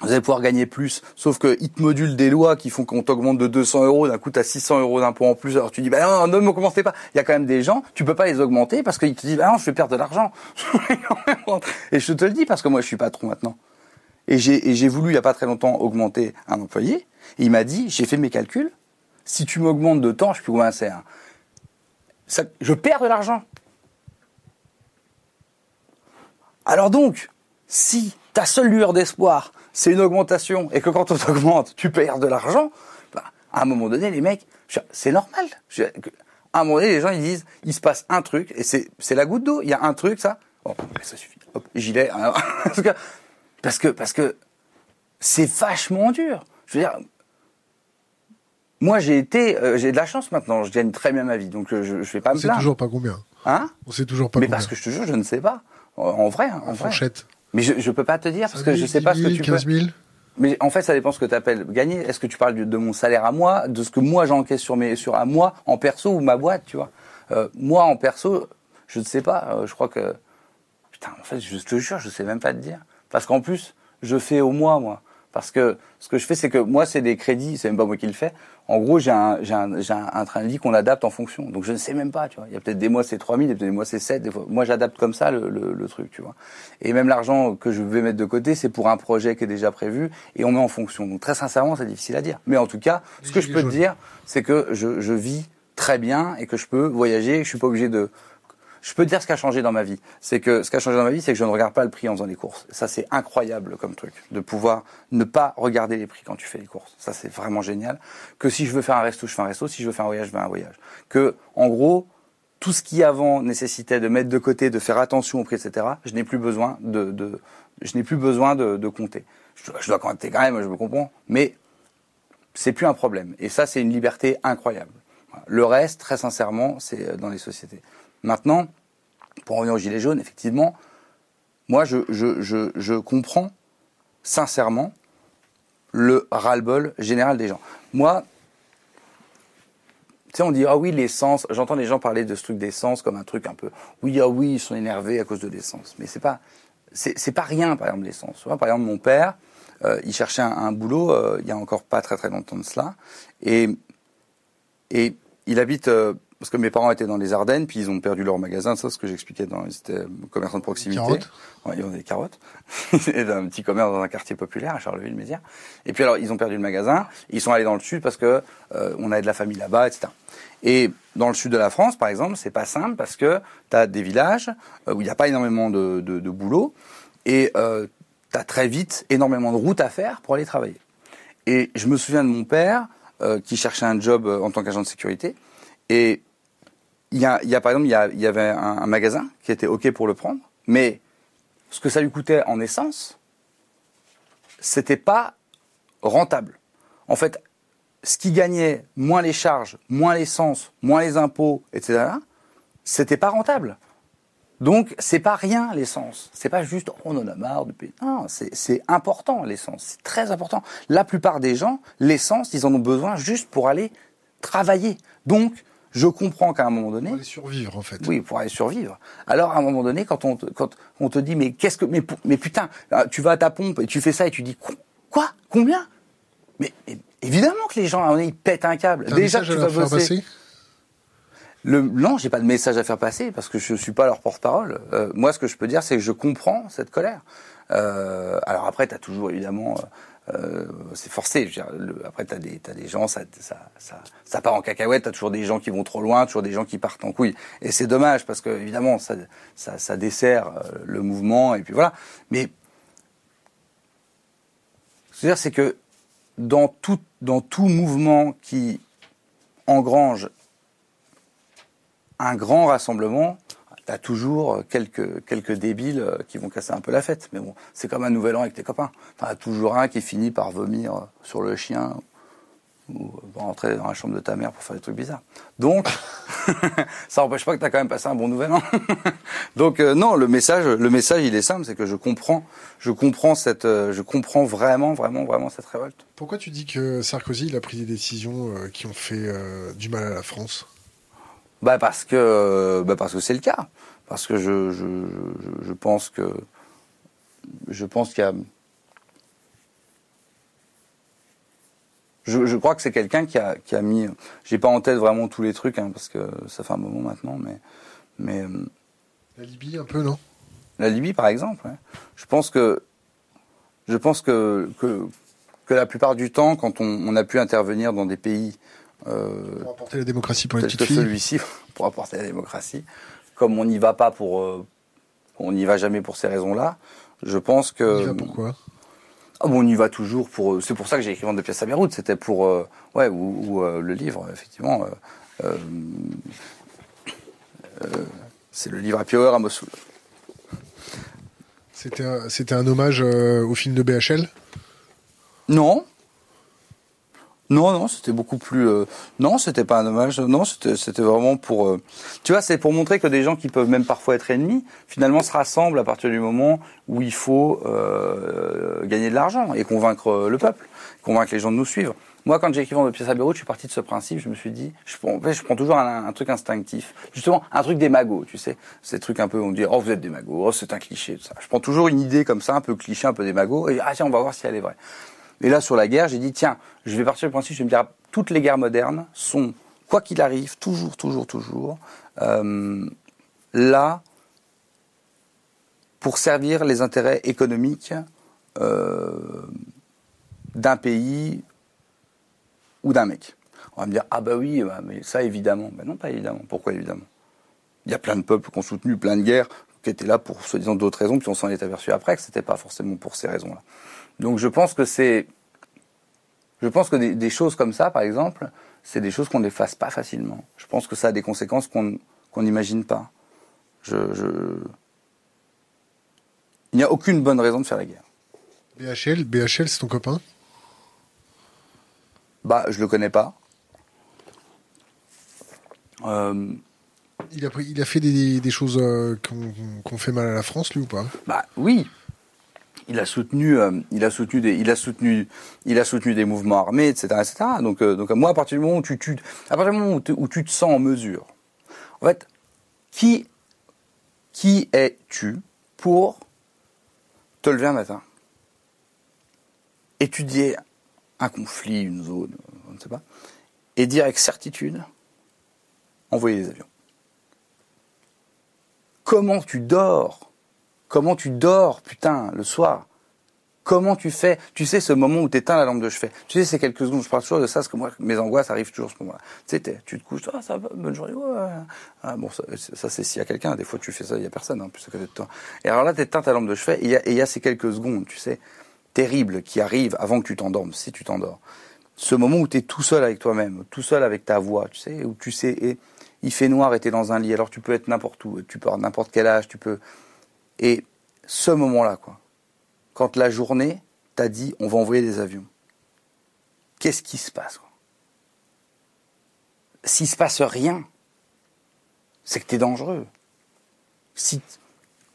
vous allez pouvoir gagner plus, sauf qu'ils te modulent des lois qui font qu'on t'augmente de 200 euros, d'un coup t'as 600 euros d'impôt en plus, alors tu dis, bah non, ne m'augmentez pas. Il y a quand même des gens, tu peux pas les augmenter parce qu'ils te disent, bah non, je vais perdre de l'argent. *laughs* et je te le dis parce que moi je suis patron maintenant. Et j'ai voulu, il n'y a pas très longtemps, augmenter un employé. Et il m'a dit, j'ai fait mes calculs, si tu m'augmentes de temps, je peux combien c'est. je perds de l'argent. Alors donc, si ta seule lueur d'espoir, c'est une augmentation, et que quand on t'augmente, tu perds de l'argent, bah, à un moment donné, les mecs, c'est normal. à un moment donné, les gens, ils disent, il se passe un truc, et c'est la goutte d'eau. Il y a un truc, ça. Bon, ça suffit. Hop, gilet. en tout cas, parce que, parce que c'est vachement dur. Je veux dire, moi j'ai été, euh, j'ai de la chance maintenant, je gagne très bien ma vie, donc euh, je, je vais pas me plaindre. On sait toujours pas combien. Hein? On sait toujours pas Mais combien. parce que je te jure, je ne sais pas. En, vrai, en, vrai. Fourchette. Mais je, je peux pas te dire parce que je sais pas ce que tu 15 000 Mais en fait, ça dépend ce que tu appelles gagner. Est-ce que tu parles de, mon salaire à moi, de ce que moi j'encaisse sur mes, sur à moi en perso ou ma boîte, tu vois? Euh, Moi en perso, je ne sais pas. Euh, je crois que putain, en fait, je te jure, je sais même pas te dire. Parce qu'en plus, je fais au mois, moi. Parce que ce que je fais, c'est que moi, c'est des crédits, c'est même pas moi qui le fais. En gros, j'ai un, j'ai un, j'ai un, train de vie qu'on adapte en fonction. Donc, je ne sais même pas, tu vois. Il y a peut-être des mois, c'est 3000, il y a peut-être des mois, c'est 7. Des fois. Moi, j'adapte comme ça le, le, le, truc, tu vois. Et même l'argent que je vais mettre de côté, c'est pour un projet qui est déjà prévu et on met en fonction. Donc, très sincèrement, c'est difficile à dire. Mais en tout cas, ce que je peux te dire, c'est que je, je vis très bien et que je peux voyager. Je suis pas obligé de je peux dire ce qui a changé dans ma vie. C'est que ce qui a changé dans ma vie, c'est que je ne regarde pas le prix en faisant les courses. Ça, c'est incroyable comme truc, de pouvoir ne pas regarder les prix quand tu fais les courses. Ça, c'est vraiment génial. Que si je veux faire un resto, je fais un resto. Si je veux faire un voyage, je fais un voyage. Que, en gros, tout ce qui avant nécessitait de mettre de côté, de faire attention au prix, etc., je n'ai plus besoin de, de je n'ai plus besoin de, de compter. Je, je, dois compter quand même, je me comprends, mais c'est plus un problème. Et ça, c'est une liberté incroyable. Le reste, très sincèrement, c'est dans les sociétés. Maintenant, pour revenir aux Gilets jaunes, effectivement, moi, je, comprends sincèrement le ras-le-bol général des gens. Moi, tu sais, on dit, ah oui, l'essence, j'entends les gens parler de ce truc d'essence comme un truc un peu, oui, ah oui, ils sont énervés à cause de l'essence. Mais c'est pas, c'est pas rien, par exemple, l'essence. Par exemple, mon père, euh, il cherchait un, boulot, euh, il y a encore pas très très longtemps de cela, et, et il habite euh, parce que mes parents étaient dans les Ardennes, puis ils ont perdu leur magasin, ça, ce que j'expliquais dans, c'était commerçant de proximité. Carottes. Ouais, ils ont des carottes. *laughs* et un petit commerce dans un quartier populaire à Charleville-Mézières. Et puis alors, ils ont perdu le magasin, ils sont allés dans le sud parce que euh, on a de la famille là-bas, etc. Et dans le sud de la France, par exemple, c'est pas simple parce que tu as des villages euh, où il n'y a pas énormément de, de, de boulot et euh, tu as très vite énormément de routes à faire pour aller travailler. Et je me souviens de mon père euh, qui cherchait un job euh, en tant qu'agent de sécurité Et il y a, il y a par exemple, il y, a- il y avait un, un magasin qui était OK pour le prendre, mais ce que ça lui coûtait en essence, c'était pas rentable. En fait, ce qui gagnait, moins les charges, moins l'essence, moins les impôts, etc., c'était pas rentable. Donc, c'est pas rien l'essence. C'est pas juste oh, on en a marre de payer. Non, c'est important l'essence. C'est très important. La plupart des gens, l'essence, ils en ont besoin juste pour aller travailler. Donc, je comprends qu'à un moment donné, Pour aller survivre, en fait. oui, pour aller survivre. Alors, à un moment donné, quand on te, quand on te dit, mais qu'est-ce que, mais, putain, ah, tu vas à ta pompe et tu fais ça et tu dis, Qu- quoi, combien? Mais, mais évidemment que les gens, à un moment donné, ils pètent un câble. Un Déjà message tu à vas bosser. passer? Le, non, j'ai pas de message à faire passer parce que je suis pas leur porte-parole. Euh, moi, ce que je peux dire, c'est que je comprends cette colère. Euh, alors après, tu as toujours évidemment, euh, c'est forcé. Après, tu as t'as des gens, ça, ça, ça, ça part en cacahuète. Tu as toujours des gens qui vont trop loin, toujours des gens qui partent en couille. Et c'est dommage parce que évidemment, ça, ça, ça dessert euh, le mouvement et puis voilà. Mais ce que je veux dire, c'est que dans tout, dans tout mouvement qui engrange un grand rassemblement, tu as toujours quelques, quelques débiles euh, qui vont casser un peu la fête. Mais bon, c'est comme un nouvel an avec tes copains. Tu as toujours un qui finit par vomir euh, sur le chien ou euh, rentrer dans la chambre de ta mère pour faire des trucs bizarres. Donc, *laughs* ça n'empêche pas que tu as quand même passé un bon nouvel an. *laughs* Donc euh, non, le message, le message, il est simple, c'est que je comprends, je comprends cette, euh, je comprends vraiment, vraiment, vraiment cette révolte. Pourquoi tu dis que Sarkozy il a pris des décisions euh, qui ont fait euh, du mal à la France? Bah parce que bah parce que c'est le cas. Parce que je, je, je, pense que je pense qu'il y a je, je crois que c'est quelqu'un qui a, qui a mis j'ai pas en tête vraiment tous les trucs hein, parce que ça fait un moment maintenant mais mais euh, La Libye, un peu, non? La Libye par exemple ouais. je pense que je pense que, que que la plupart du temps quand on, on a pu intervenir dans des pays Pour apporter la démocratie pour les tel petites que filles. celui-ci *laughs* pour apporter la démocratie. Comme on n'y va pas pour, euh, on n'y va jamais pour ces raisons-là. Je pense que On y va pourquoi Ah bon, on y va toujours pour. euh, C'est pour ça que j'ai écrit Vente de pièces à Beyrouth. C'était pour, euh, ouais, ou, ou, euh, le livre, effectivement. euh, euh, euh, c'est le livre à Power à Mossoul. C'était un, c'était un hommage euh, au film de BHL Non. Non, non, c'était beaucoup plus. euh, non, c'était pas un hommage. Non, c'était vraiment pour. euh, tu vois, c'est pour montrer que des gens qui peuvent même parfois être ennemis, finalement, se rassemblent à partir du moment où il faut euh, gagner de l'argent et convaincre euh, le peuple, convaincre les gens de nous suivre. Moi, quand j'ai écrit de pièces à Beyrouth, je suis parti de ce principe. Je me suis dit, je prends, en fait, je prends toujours un, truc instinctif, justement, un truc des magots, tu sais, ces trucs un peu, on dit, oh, vous êtes des oh, c'est un cliché, tout ça. Je prends toujours une idée comme ça, un peu cliché, un peu des et ah tiens, on va voir si elle est vraie. Et là, sur la guerre, j'ai dit, tiens, je vais partir du principe, je vais me dire, toutes les guerres modernes sont, quoi qu'il arrive, toujours, toujours, toujours, euh, là pour servir les intérêts économiques euh, d'un pays ou d'un mec. On va me dire, ah bah oui, bah, mais ça évidemment. Ben non, pas évidemment. Pourquoi évidemment? Il y a plein de peuples qui ont soutenu plein de guerres, qui étaient là pour soi-disant d'autres raisons, puis on s'en est aperçu après que c'était pas forcément pour ces raisons-là. Donc je pense que c'est. Je pense que des, des choses comme ça, par exemple, c'est des choses qu'on n'efface pas facilement. Je pense que ça a des conséquences qu'on qu'on n'imagine pas. Je, je... Il n'y a aucune bonne raison de faire la guerre. BHL, BHL, c'est ton copain? Bah, je le connais pas. Euh, il a, pris- il a fait des, des choses euh, ont fait mal à la France, lui, ou pas? Bah oui, il a soutenu, euh, il a soutenu des, il a soutenu, il a soutenu des mouvements armés, etc., etc. Donc, euh, donc moi, à partir du moment où tu, à partir du moment où, tu- te sens en mesure, en fait, qui, qui es-tu pour te lever un matin, étudier un conflit, une zone, je ne sais pas, et dire avec certitude, envoyer des avions. Comment tu dors Comment tu dors, putain, le soir? Comment tu fais? Tu sais, ce moment où tu éteins la lampe de chevet. Tu sais, c'est quelques secondes, je parle toujours de ça, parce que moi, mes angoisses arrivent toujours à ce moment-là. Tu sais, tu te couches, ah, ça va, bonne journée. Ah, bon, ça, ça, c'est s'il y a quelqu'un. Des fois, tu fais ça, il y a personne, hein, plus à côté de toi. Et alors là, tu éteins ta lampe de chevet, et il y a- et il y, a ces quelques secondes, tu sais, terribles, qui arrivent avant que tu t'endormes, si tu t'endors. ce moment où tu es tout seul avec toi-même, tout seul avec ta voix, tu sais, où tu sais, et il fait noir et tu es dans un lit, alors tu peux être n'importe où, tu peux avoir n'importe quel âge, tu peux... Et ce moment-là, quoi, quand la journée t'a dit on va envoyer des avions, qu'est-ce qui se passe S'il se passe rien, c'est que tu es dangereux. Si,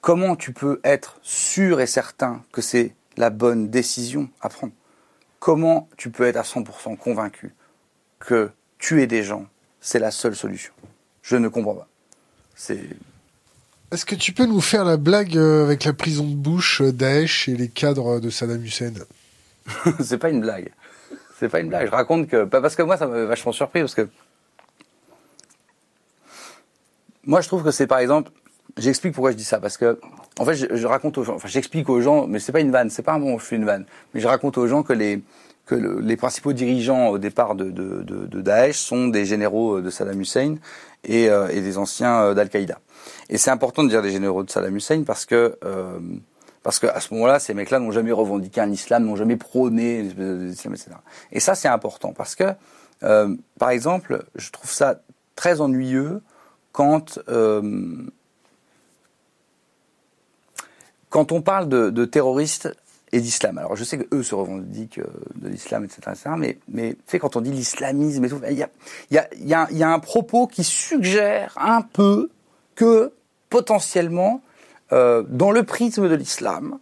comment tu peux être sûr et certain que c'est la bonne décision à prendre? Comment tu peux être à 100% convaincu que tuer des gens, c'est la seule solution? Je ne comprends pas. C'est. Est-ce que tu peux nous faire la blague euh, avec la prison de bouche, euh, Daesh et les cadres de Saddam Hussein *laughs* C'est pas une blague. C'est pas une blague. Je raconte que. Parce que moi, ça m'a vachement surpris, parce que. Moi, je trouve que c'est par exemple. J'explique pourquoi je dis ça, parce que en fait, je, raconte aux gens, enfin, j'explique aux gens, mais c'est pas une vanne, c'est pas un bon, je fais une vanne, mais je raconte aux gens que les que les principaux dirigeants au départ de, de, de, Daesh sont des généraux de Saddam Hussein et, euh, et des anciens euh, d'Al-Qaïda. Et c'est important de dire des généraux de Saddam Hussein parce que euh, parce qu'à ce moment-là, ces mecs-là n'ont jamais revendiqué un islam, n'ont jamais prôné l'islam, etc. Et ça, c'est important parce que, euh, par exemple, je trouve ça très ennuyeux quand euh, quand on parle de, terroristes et d'islam, alors je sais que eux se revendiquent euh, de l'islam, etc., mais, mais tu sais, quand on dit l'islamisme et tout, il y a, y, a, y, y a un propos qui suggère un peu que potentiellement, euh, dans le prisme de l'islam,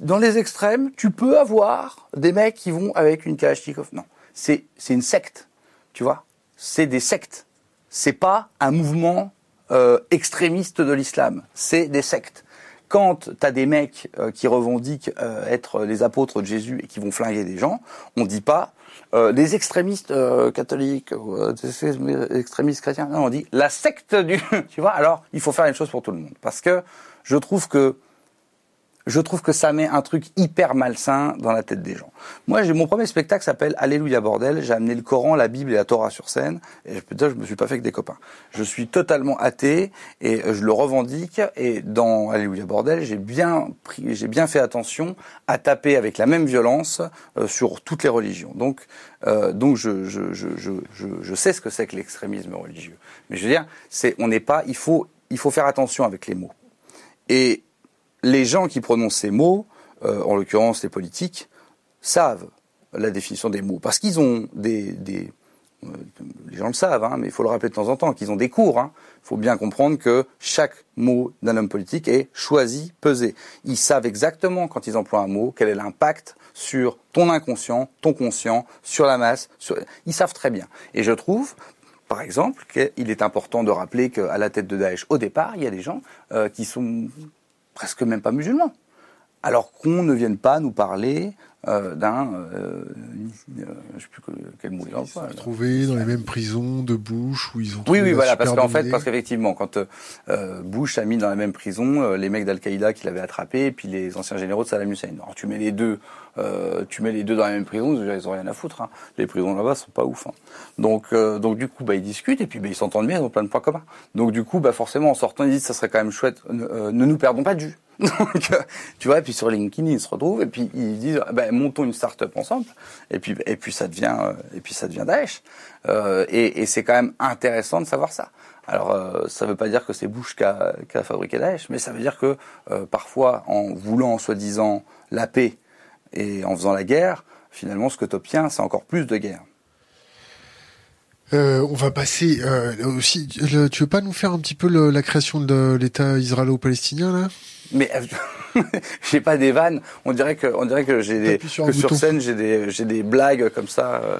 dans les extrêmes, tu peux avoir des mecs qui vont avec une Kalachnikov. Non, c'est c'est une secte, tu vois? C'est des sectes. C'est pas un mouvement euh, extrémiste de l'islam. C'est des sectes quand tu as des mecs euh, qui revendiquent euh, être les apôtres de Jésus et qui vont flinguer des gens, on dit pas euh, les extrémistes catholiques, les extrémistes chrétiens. Non, on dit la secte du. *laughs* tu vois Alors, il faut faire une chose pour tout le monde, parce que je trouve que je trouve que ça met un truc hyper malsain dans la tête des gens. Moi, j'ai mon premier spectacle s'appelle Alléluia bordel. J'ai amené le Coran, la Bible et la Torah sur scène. Et je peux dire, je me suis pas fait avec des copains. Je suis totalement athée et je le revendique. Et dans Alléluia bordel, j'ai bien pris, j'ai bien fait attention à taper avec la même violence euh, sur toutes les religions. Donc, euh, donc je, je, je, je, je sais ce que c'est que l'extrémisme religieux. Mais je veux dire, c'est, on n'est pas, il faut, il faut faire attention avec les mots. Et les gens qui prononcent ces mots, euh, en l'occurrence les politiques, savent la définition des mots. Parce qu'ils ont des... des euh, les gens le savent, hein, mais il faut le rappeler de temps en temps, qu'ils ont des cours. Il hein. faut bien comprendre que chaque mot d'un homme politique est choisi, pesé. Ils savent exactement, quand ils emploient un mot, quel est l'impact sur ton inconscient, ton conscient, sur la masse. Ils savent très bien. Et je trouve, par exemple, qu'il est important de rappeler qu'à la tête de Daesh, au départ, il y a des gens euh, qui sont presque même pas musulmans. Alors qu'on ne vienne pas nous parler euh, d'un, euh, euh, je sais plus quel mot il emploie. Retrouvés dans les mêmes prisons de Bush où ils ont. Oui, oui, voilà, parce qu'en fait, parce qu'effectivement, quand euh, Bush a mis dans la même prison euh, les mecs d'Al-Qaïda qui l'avaient attrapé, et puis les anciens généraux de Saddam Hussein. Alors tu mets les deux, tu mets les deux dans la même prison, ils ont rien à foutre. Hein. Les prisons là-bas sont pas ouf. Hein. Donc, donc du coup, bah ils discutent et puis bah, ils s'entendent bien, ils ont plein de points communs. Donc du coup, bah forcément, en sortant, ils disent ça serait quand même chouette. ne nous perdons pas de vue. *laughs* Donc, tu vois, et puis sur LinkedIn, ils se retrouvent et puis ils disent, ben, montons une start-up ensemble. Et puis, et puis ça devient, euh, et puis ça devient Daesh. Euh, et, et c'est quand même intéressant de savoir ça. Alors, euh, ça ne veut pas dire que c'est Bush qui a, qui a, fabriqué Daesh, mais ça veut dire que euh, parfois, en voulant soi-disant la paix et en faisant la guerre, finalement, ce que tu obtiens, c'est encore plus de guerre. Euh, on va passer euh, aussi. Le, tu veux pas nous faire un petit peu le, la création de l'État israélo-palestinien là? Mais *laughs* j'ai pas des vannes. On dirait que on dirait que j'ai des sur que sur scène j'ai des j'ai des blagues comme ça. Euh,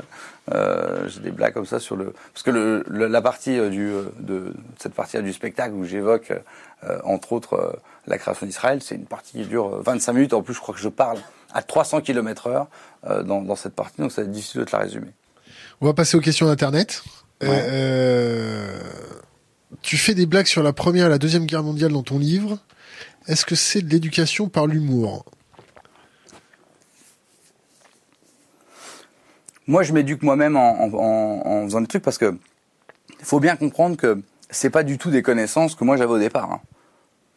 euh, j'ai des blagues comme ça sur le parce que le, la partie du de cette partie du spectacle où j'évoque entre autres la création d'Israël, c'est une partie qui dure 25 minutes. En plus, je crois que je parle à 300 km heure dans, dans cette partie, donc ça va être difficile de te la résumer. On va passer aux questions d'Internet. Euh, tu fais des blagues sur la première et la deuxième guerre mondiale dans ton livre. Est-ce que c'est de l'éducation par l'humour? Moi, je m'éduque moi-même en, faisant des trucs parce que faut bien comprendre que c'est pas du tout des connaissances que moi j'avais au départ. Hein.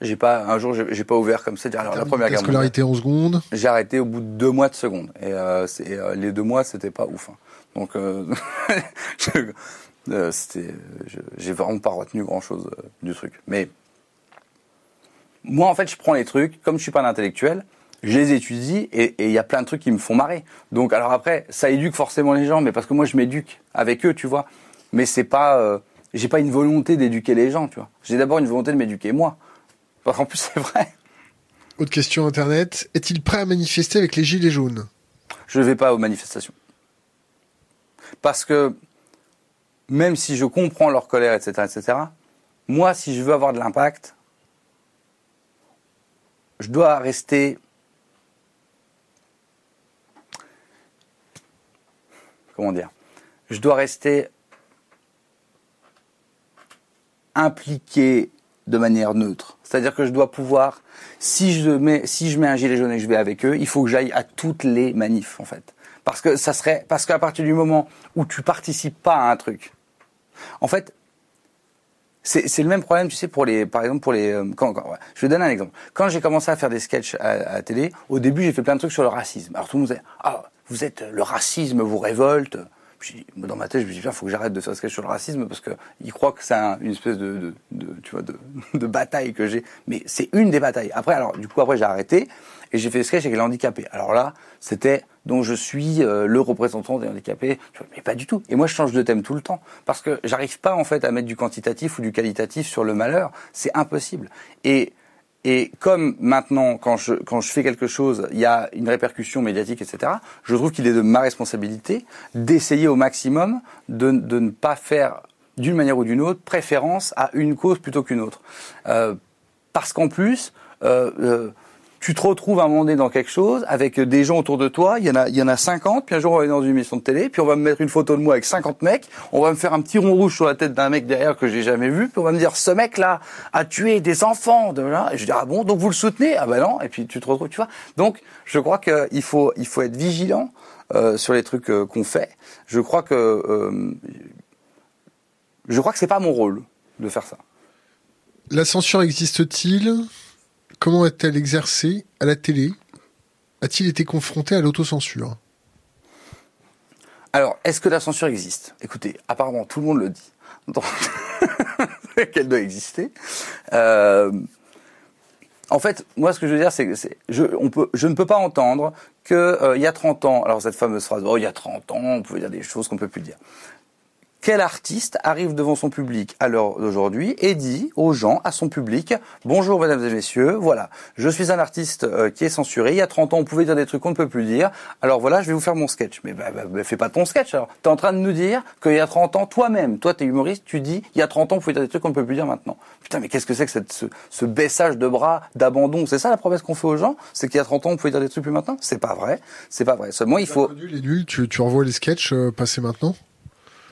J'ai pas un jour, j'ai pas ouvert comme ça. dire, Alors la première guerre mondiale. scolarité en seconde? J'ai arrêté au bout de deux mois de seconde. Et euh, euh, les deux mois, c'était pas ouf. hein. Donc, euh, *laughs* je- euh, c'était, j'ai vraiment pas retenu grand chose du truc. Mais moi, en fait, je prends les trucs, comme je suis pas un intellectuel, je les étudie et et il y a plein de trucs qui me font marrer. Donc, alors après, ça éduque forcément les gens, mais parce que moi, je m'éduque avec eux, tu vois. Mais c'est pas, euh, j'ai pas une volonté d'éduquer les gens, tu vois. J'ai d'abord une volonté de m'éduquer moi. Parce qu'en plus, c'est vrai. Autre question internet. Est-il prêt à manifester avec les gilets jaunes? Je ne vais pas aux manifestations. Parce que même si je comprends leur colère, etc., etc., moi, si je veux avoir de l'impact, je dois rester. Comment dire Je dois rester impliqué de manière neutre. C'est-à-dire que je dois pouvoir, si je mets, si je mets un gilet jaune et que je vais avec eux, il faut que j'aille à toutes les manifs, en fait. Parce que ça serait, parce qu'à partir du moment où tu participes pas à un truc, en fait, c'est le même problème, tu sais, pour les, par exemple, pour les. euh, Quand, quand-. Je vais donner un exemple. Quand j'ai commencé à faire des sketchs à, la télé, au début, j'ai fait plein de trucs sur le racisme. Alors tout le monde disait, ah, vous êtes le racisme, vous révolte. Puis, dans ma tête, je me dis, il faut que j'arrête de faire des sketchs sur le racisme parce que ils croient que c'est un- une espèce de- tu vois, de, *laughs* de bataille que j'ai. Mais c'est une des batailles. Après, alors, du coup, après, j'ai arrêté et j'ai fait des sketchs avec les handicapés. Alors là, c'était donc je suis euh, le représentant des handicapés. Mais pas du tout. Et moi, je change de thème tout le temps parce que j'arrive pas en fait à mettre du quantitatif ou du qualitatif sur le malheur. C'est impossible. Et et comme maintenant, quand je, quand je fais quelque chose, il y a une répercussion médiatique, etc., je trouve qu'il est de ma responsabilité d'essayer au maximum de, de ne pas faire, d'une manière ou d'une autre, préférence à une cause plutôt qu'une autre. Euh, parce qu'en plus, euh, euh, tu te retrouves à un moment donné dans quelque chose avec des gens autour de toi, il y en a, il y en a 50, puis un jour on va aller dans une émission de télé, puis on va me mettre une photo de moi avec 50 mecs, on va me faire un petit rond rouge sur la tête d'un mec derrière que j'ai jamais vu, puis on va me dire ce mec-là a tué des enfants, de là, et je dis ah bon, donc vous le soutenez? Ah ben non, et puis tu te retrouves, tu vois. Donc je crois qu'il faut, il faut être vigilant euh, sur les trucs euh, qu'on fait. Je crois que, euh, je crois que c'est pas mon rôle de faire ça. La censure existe-t-il? Comment est-elle exercée à la télé? A-t-il été confronté à l'autocensure? Alors, est-ce que la censure existe? Écoutez, apparemment, tout le monde le dit. Donc, *laughs* qu'elle doit exister. Euh, en fait, moi, ce que je veux dire, c'est que je, ne peux pas entendre que euh, y a 30 ans, alors cette fameuse phrase, oh, il y a 30 ans, on pouvait dire des choses qu'on peut plus dire. Quel artiste arrive devant son public à l'heure d'aujourd'hui et dit aux gens, à son public, bonjour mesdames et messieurs, voilà, je suis un artiste euh, qui est censuré, il y a 30 ans on pouvait dire des trucs qu'on ne peut plus dire, alors voilà, je vais vous faire mon sketch. Mais bah, bah, bah, fais pas ton sketch alors. T'es en train de nous dire qu'il y a 30 ans, toi-même, toi t'es humoriste, tu dis, il y a 30 ans on pouvait dire des trucs qu'on ne peut plus dire maintenant. Putain, mais qu'est-ce que c'est que cette, ce, ce baissage de bras, d'abandon? C'est ça la promesse qu'on fait aux gens? C'est qu'il y a 30 ans on pouvait dire des trucs plus maintenant? C'est pas vrai, c'est pas vrai. Seulement il faut... Les nuls, tu, tu les sketchs euh, maintenant?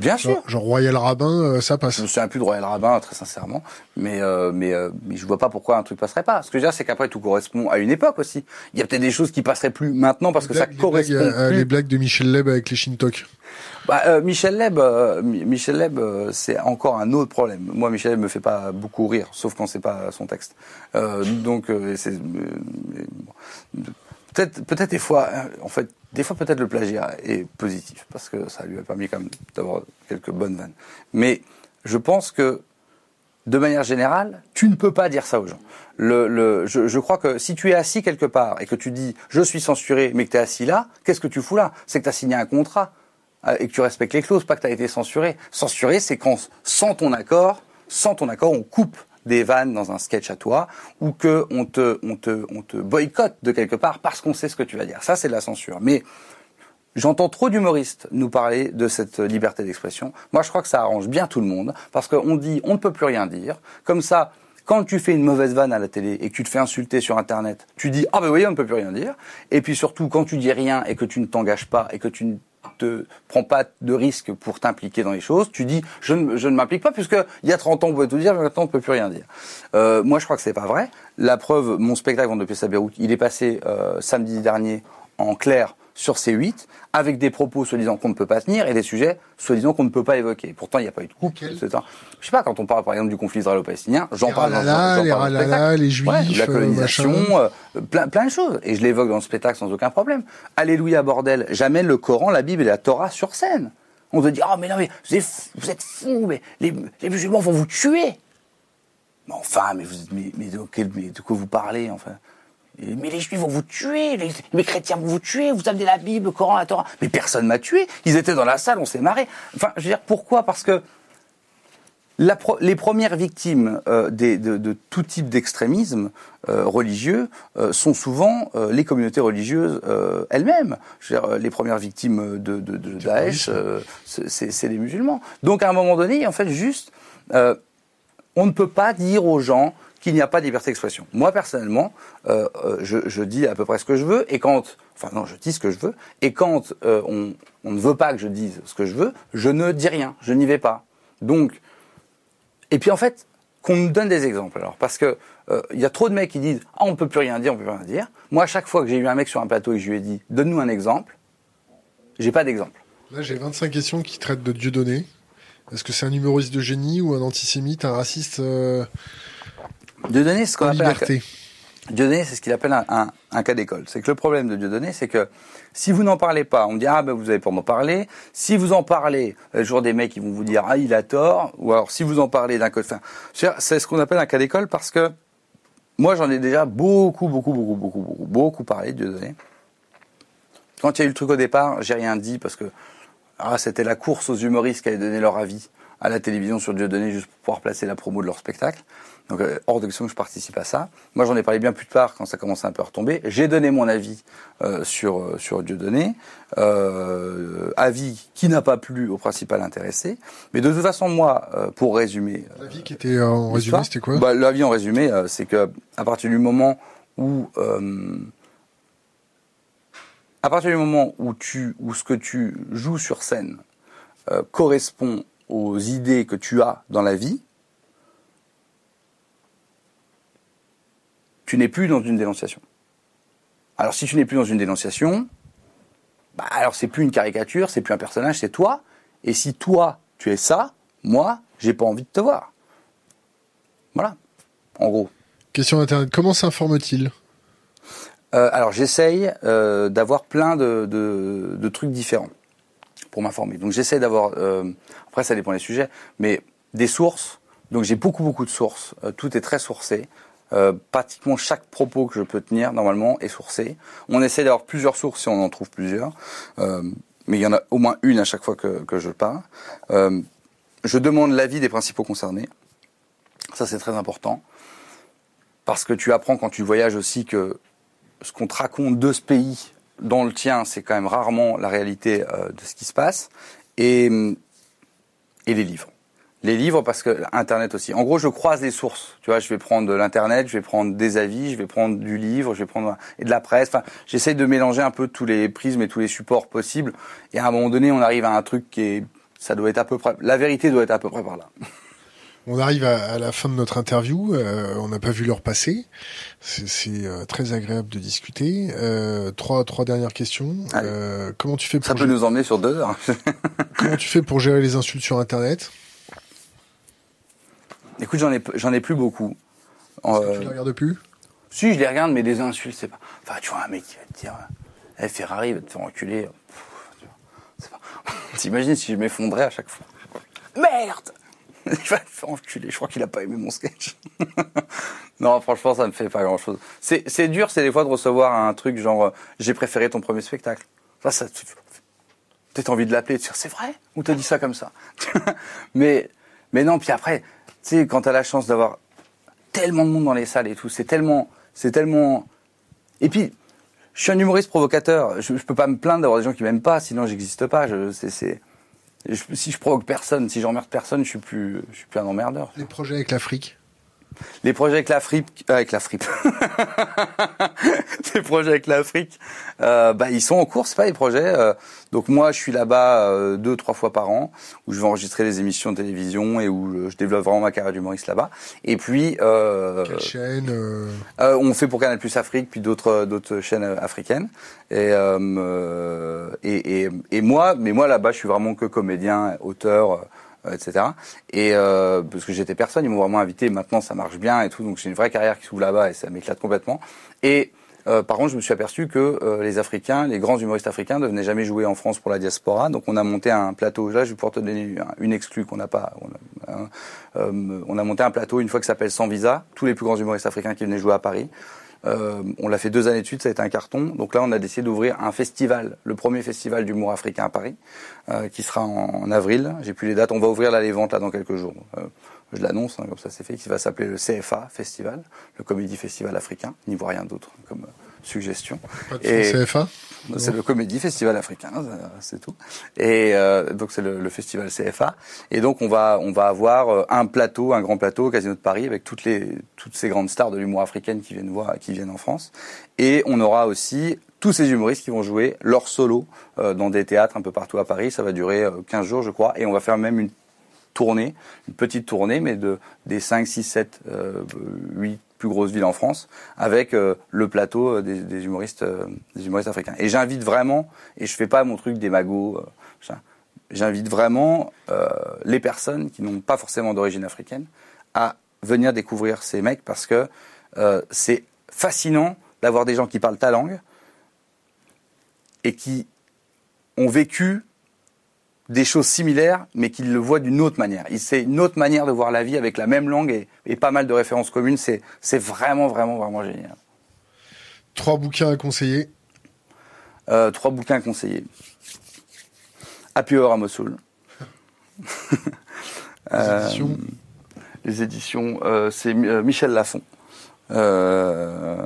Bien sûr genre, genre Royal Rabbin, euh, ça passe. Je me souviens plus de Royal Rabbin, très sincèrement, mais euh, mais euh, mais je vois pas pourquoi un truc passerait pas. Ce que je veux dire, c'est qu'après tout correspond à une époque aussi. Il y a peut-être des choses qui passeraient plus maintenant parce que Les ça blagues- les correspond blagues, euh, plus. les blagues de Michel Leb avec les Shintok. Bah, euh, Michel Leb, euh, Mi- Michel Leb, euh, c'est encore un autre problème. Moi, Michel Leb me fait pas beaucoup rire, sauf quand c'est pas son texte. Euh, donc, euh, c'est euh, bon. peut-être, peut-être des fois, euh, en fait, des fois peut-être le plagiat est positif parce que ça lui a permis quand même d'avoir quelques bonnes vannes. Mais je pense que de manière générale, tu ne peux pas dire ça aux gens. Le, le, je, je crois que si tu es assis quelque part et que tu dis je suis censuré, mais que tu es assis là, qu'est-ce que tu fous là? C'est que tu as signé un contrat euh, et que tu respectes les clauses, pas que tu as été censuré. Censuré, c'est quand, sans ton accord, sans ton accord, on coupe des vannes dans un sketch à toi ou que on te, on te, on te boycotte de quelque part parce qu'on sait ce que tu vas dire. Ça, c'est de la censure. Mais J'entends trop d'humoristes nous parler de cette liberté d'expression. Moi, je crois que ça arrange bien tout le monde parce qu'on dit on ne peut plus rien dire. Comme ça, quand tu fais une mauvaise vanne à la télé et que tu te fais insulter sur Internet, tu dis ah ben oui, on ne peut plus rien dire. Et puis surtout, quand tu dis rien et que tu ne t'engages pas et que tu ne te prends pas de risque pour t'impliquer dans les choses, tu dis je ne, je ne m'implique pas puisque il y a 30 ans on pouvait tout dire, maintenant on ne peut plus rien dire. Euh, moi, je crois que c'est pas vrai. La preuve, mon spectacle Vente de pièces à Beyrouth, il est passé euh, samedi dernier en clair sur C8 avec des propos soi-disant qu'on ne peut pas tenir et des sujets soi-disant qu'on ne peut pas évoquer. Pourtant, il n'y a pas eu de coupe. C'est un- Je sais pas, quand on parle par exemple du conflit israélo-palestinien, j'en parle dans, les parle dans le ralala, spectacle. les juifs, Ouais, la euh, colonisation, euh, plein, plein de choses. Et je l'évoque dans le spectacle sans aucun problème. Alléluia, bordel. J'amène le Coran, la Bible et la Torah sur scène. On te dit, ah, mais non, mais vous êtes, fou- vous êtes fous, mais les, les musulmans vont vous tuer. Mais enfin, mais, vous, mais, mais de, mais de quoi vous parlez, enfin? Mais les juifs vont vous tuer, les, les chrétiens vont vous tuer, vous amenez la Bible, le Coran, la Torah. Mais personne m'a tué. Ils étaient dans la salle, on s'est marré. Enfin, je veux dire, pourquoi? Parce que la pro- les premières victimes euh, des- de, de tout type d'extrémisme euh, religieux euh, sont souvent les communautés religieuses elles-mêmes. Je veux dire, les premières victimes de, de, de Daesh, c'est- les musulmans. Donc à un moment donné, en fait, juste, on ne peut pas dire aux gens qu'il n'y a pas de liberté d'expression. Moi, personnellement, euh, euh, je, dis à peu près ce que je veux, et quand, enfin non, je dis ce que je veux, et quand euh, on, ne veut pas que je dise ce que je veux, je ne dis rien, je n'y vais pas. Donc, et puis en fait, qu'on me donne des exemples alors, parce que il y a trop de mecs qui disent ah on peut plus rien dire, on peut plus rien dire. Moi, à chaque fois que j'ai eu un mec sur un plateau et que je lui ai dit donne-nous un exemple, j'ai pas d'exemple. Là, j'ai 25 questions qui traitent de Dieudonné. Est-ce que c'est un humoriste de génie ou un antisémite, un raciste Dieudonné, c'est ce qu'on appelle un, liberté Dieudonné, c'est ce qu'il appelle un, un, un cas d'école. C'est que le problème de Dieudonné, c'est que si vous n'en parlez pas, on dit ah ben vous avez pas m'en parler. Si vous en parlez, a toujours des mecs qui vont vous dire ah il a tort. Ou alors si vous en parlez d'un côté, enfin, c'est ce qu'on appelle un cas d'école parce que moi j'en ai déjà beaucoup beaucoup beaucoup beaucoup beaucoup beaucoup parlé de Dieudonné. Quand il y a eu le truc au départ, j'ai rien dit parce que ah, c'était la course aux humoristes qui allaient donner leur avis à la télévision sur Dieudonné juste pour pouvoir placer la promo de leur spectacle. Donc euh, hors de question que je participe à ça. Moi j'en ai parlé bien plus tard quand ça commençait un peu à retomber. J'ai donné mon avis euh, sur euh, sur Dieudonné, euh, avis qui n'a pas plu au principal intéressé. Mais de toute façon moi, euh, pour résumer, La vie qui était euh, en résumé, c'était quoi? bah, L'avis en résumé, euh, c'est que à partir du moment où euh, à partir du moment où tu où ce que tu joues sur scène euh, correspond aux idées que tu as dans la vie, tu n'es plus dans une dénonciation. Alors si tu n'es plus dans une dénonciation, bah alors c'est plus une caricature, c'est plus un personnage, c'est toi. Et si toi tu es ça, moi j'ai pas envie de te voir. Voilà, en gros. Question internet. Comment s'informe-t-il? Euh, alors j'essaye euh, d'avoir plein de, de, de trucs différents pour m'informer. Donc j'essaie d'avoir, euh, après ça dépend des sujets, mais des sources. Donc j'ai beaucoup beaucoup de sources. Tout est très sourcé. Euh, pratiquement chaque propos que je peux tenir normalement est sourcé. On essaie d'avoir plusieurs sources si on en trouve plusieurs, Euh, mais il y en a au moins une à chaque fois que, que je parle. Euh, je demande l'avis des principaux concernés. Ça c'est très important parce que tu apprends quand tu voyages aussi que ce qu'on te raconte de ce pays dans le tien, c'est quand même rarement la réalité euh, de ce qui se passe. Et, et les livres. Les livres, parce que Internet aussi. En gros, je croise les sources. Tu vois, je vais prendre de l'Internet, je vais prendre des avis, je vais prendre du livre, je vais prendre et de la presse. Enfin, j'essaye de mélanger un peu tous les prismes et tous les supports possibles. Et à un moment donné, on arrive à un truc qui est, ça doit être à peu près, la vérité doit être à peu près par là. On arrive à, à la fin de notre interview. euh, on n'a pas vu l'heure passer. C'est euh, très agréable de discuter. Euh, trois, trois dernières questions. Euh, comment tu fais Ça pour peut gé- nous emmener sur deux heures. *laughs* comment tu fais pour gérer les insultes sur Internet? Écoute, j'en ai, j'en ai plus beaucoup. Euh, Tu les regardes plus? Si, je les regarde, mais des insultes, c'est pas. Enfin, tu vois, un mec qui va te dire Eh, Ferrari va te faire enculer. Pas- *laughs* T'imagines si je m'effondrais à chaque fois? Merde Il va te faire enculer. Je crois qu'il a pas aimé mon sketch. *laughs* non, franchement, ça me fait pas grand chose. C'est, c'est dur, c'est des fois de recevoir un truc genre euh, J'ai préféré ton premier spectacle. Ça, ça peut-être envie de l'appeler et de dire C'est vrai? Ou te dit ça comme ça? *laughs* Mais, mais non, puis après, sais, quand t'as la chance d'avoir tellement de monde dans les salles et tout. C'est tellement, c'est tellement. Et puis, je suis un humoriste provocateur. Je, peux pas me plaindre d'avoir des gens qui m'aiment pas, sinon j'existe pas. Je, c'est, si je provoque personne, si j'emmerde personne, je suis plus, je suis plus un emmerdeur. Les projets avec l'Afrique? Les projets avec l'Afrique, euh, avec l'Afrique, *laughs* les projets avec l'Afrique, euh, bah, ils sont en cours, c'est pas des projets. Euh, donc moi, je suis là-bas euh, deux, trois fois par an, où je vais enregistrer des émissions de télévision et où je développe vraiment ma carrière d'humoriste là-bas. Et puis, euh, Quelle chaîne euh, euh, on fait pour Canal Plus Afrique, puis d'autres d'autres chaînes euh, africaines. Et, euh, euh, et, et, et moi, mais moi là-bas, je suis vraiment que comédien, auteur, euh, etc. Et euh, parce que j'étais personne, ils m'ont vraiment invité. Maintenant, ça marche bien et tout, donc j'ai une vraie carrière qui s'ouvre là-bas et ça m'éclate complètement. Et euh, par contre, je me suis aperçu que euh, les Africains, les grands humoristes africains, ne venaient jamais jouer en France pour la diaspora. Donc, on a monté un plateau. Là, je vais pouvoir te donner une, exclue qu'on n'a pas. On a, euh, on a monté un plateau une fois qui s'appelle Sans Visa. Tous les plus grands humoristes africains qui venaient jouer à Paris. Euh, on l'a fait deux années de suite, ça a été un carton. Donc là, on a décidé d'ouvrir un festival, le premier festival d'humour africain à Paris, euh, qui sera en, avril. J'ai plus les dates. On va ouvrir là les ventes là dans quelques jours. Euh, je l'annonce, hein, comme ça c'est fait, qui va s'appeler le CFA Festival, le Comédie Festival africain. N'y voit rien d'autre comme suggestion. pas de Et- CFA C'est le Comédie Festival africain, ça, c'est tout. Et euh, donc c'est le, le festival CFA. Et donc on va on va avoir euh, un plateau, un grand plateau au Casino de Paris avec toutes les toutes ces grandes stars de l'humour africaine qui viennent voir, qui viennent en France. Et on aura aussi tous ces humoristes qui vont jouer leur solo euh, dans des théâtres un peu partout à Paris. Ça va durer euh, 15 jours, je crois, et on va faire même une tournée, une petite tournée, mais de des 5, 6, 7, euh, 8 plus grosses villes en France, avec euh, le plateau euh, des, humoristes, euh, des humoristes africains. Et j'invite vraiment, et je fais pas mon truc des magots, j'invite vraiment les personnes qui n'ont pas forcément d'origine africaine à venir découvrir ces mecs parce que c'est fascinant d'avoir des gens qui parlent ta langue et qui ont vécu des choses similaires, mais qu'ils le voient d'une autre manière. Il- C'est une autre manière de voir la vie avec la même langue et, et pas mal de références communes. C'est vraiment, vraiment, vraiment génial. Trois bouquins à conseiller. Euh, trois bouquins conseillés. Happy Hour à Mossoul. *laughs* Les Euh, éditions. Les éditions, euh, c'est euh, Michel Lafon. Euh,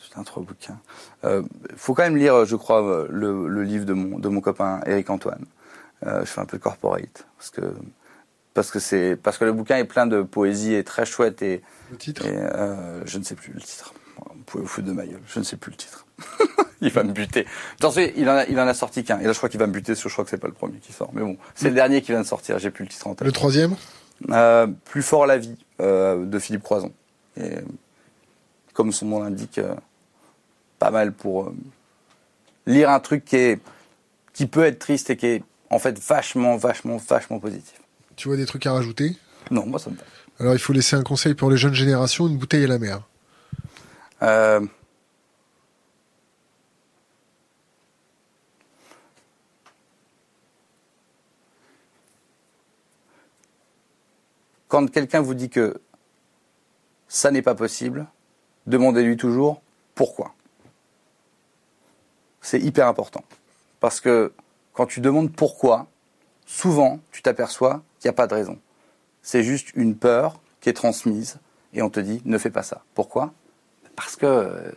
putain, trois bouquins. Euh, faut quand même lire, je crois, euh, le, le livre de mon, de mon copain Eric Antoine. Euh, je fais un peu corporate parce que parce que c'est parce que le bouquin est plein de poésie et très chouette et, Le titre et, euh, je ne sais plus le titre. Vous pouvez vous foutre de ma gueule. Je ne sais plus le titre. *laughs* il va me buter. Attention, il en a, il en a sorti qu'un. Et là, je crois qu'il va me buter. parce que Je crois que c'est pas le premier qui sort. Mais bon, c'est le dernier qui vient de sortir. J'ai plus le titre en tête. Le troisième? Euh, plus fort la vie euh, de Philippe Croison. Et comme son nom l'indique, pas mal pour lire un truc qui est qui peut être triste et qui est en fait vachement, vachement, vachement positif. Tu vois des trucs à rajouter? Non, moi ça me va. Alors il faut laisser un conseil pour les jeunes générations, une bouteille à la mer. Euh, Quand quelqu'un vous dit que ça n'est pas possible, demandez-lui toujours pourquoi. C'est hyper important. Parce que quand tu demandes pourquoi, souvent tu t'aperçois qu'il n'y a pas de raison. C'est juste une peur qui est transmise et on te dit ne fais pas ça. Pourquoi? Parce que. euh,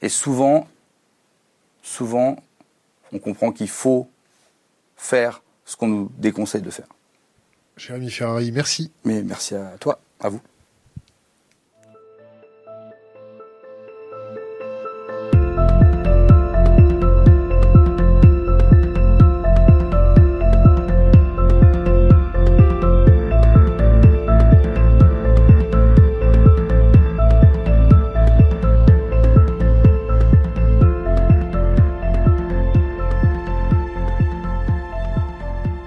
Et souvent, souvent, on comprend qu'il faut faire ce qu'on nous déconseille de faire. Jérémy Ferrari, merci. Mais merci à toi, à vous.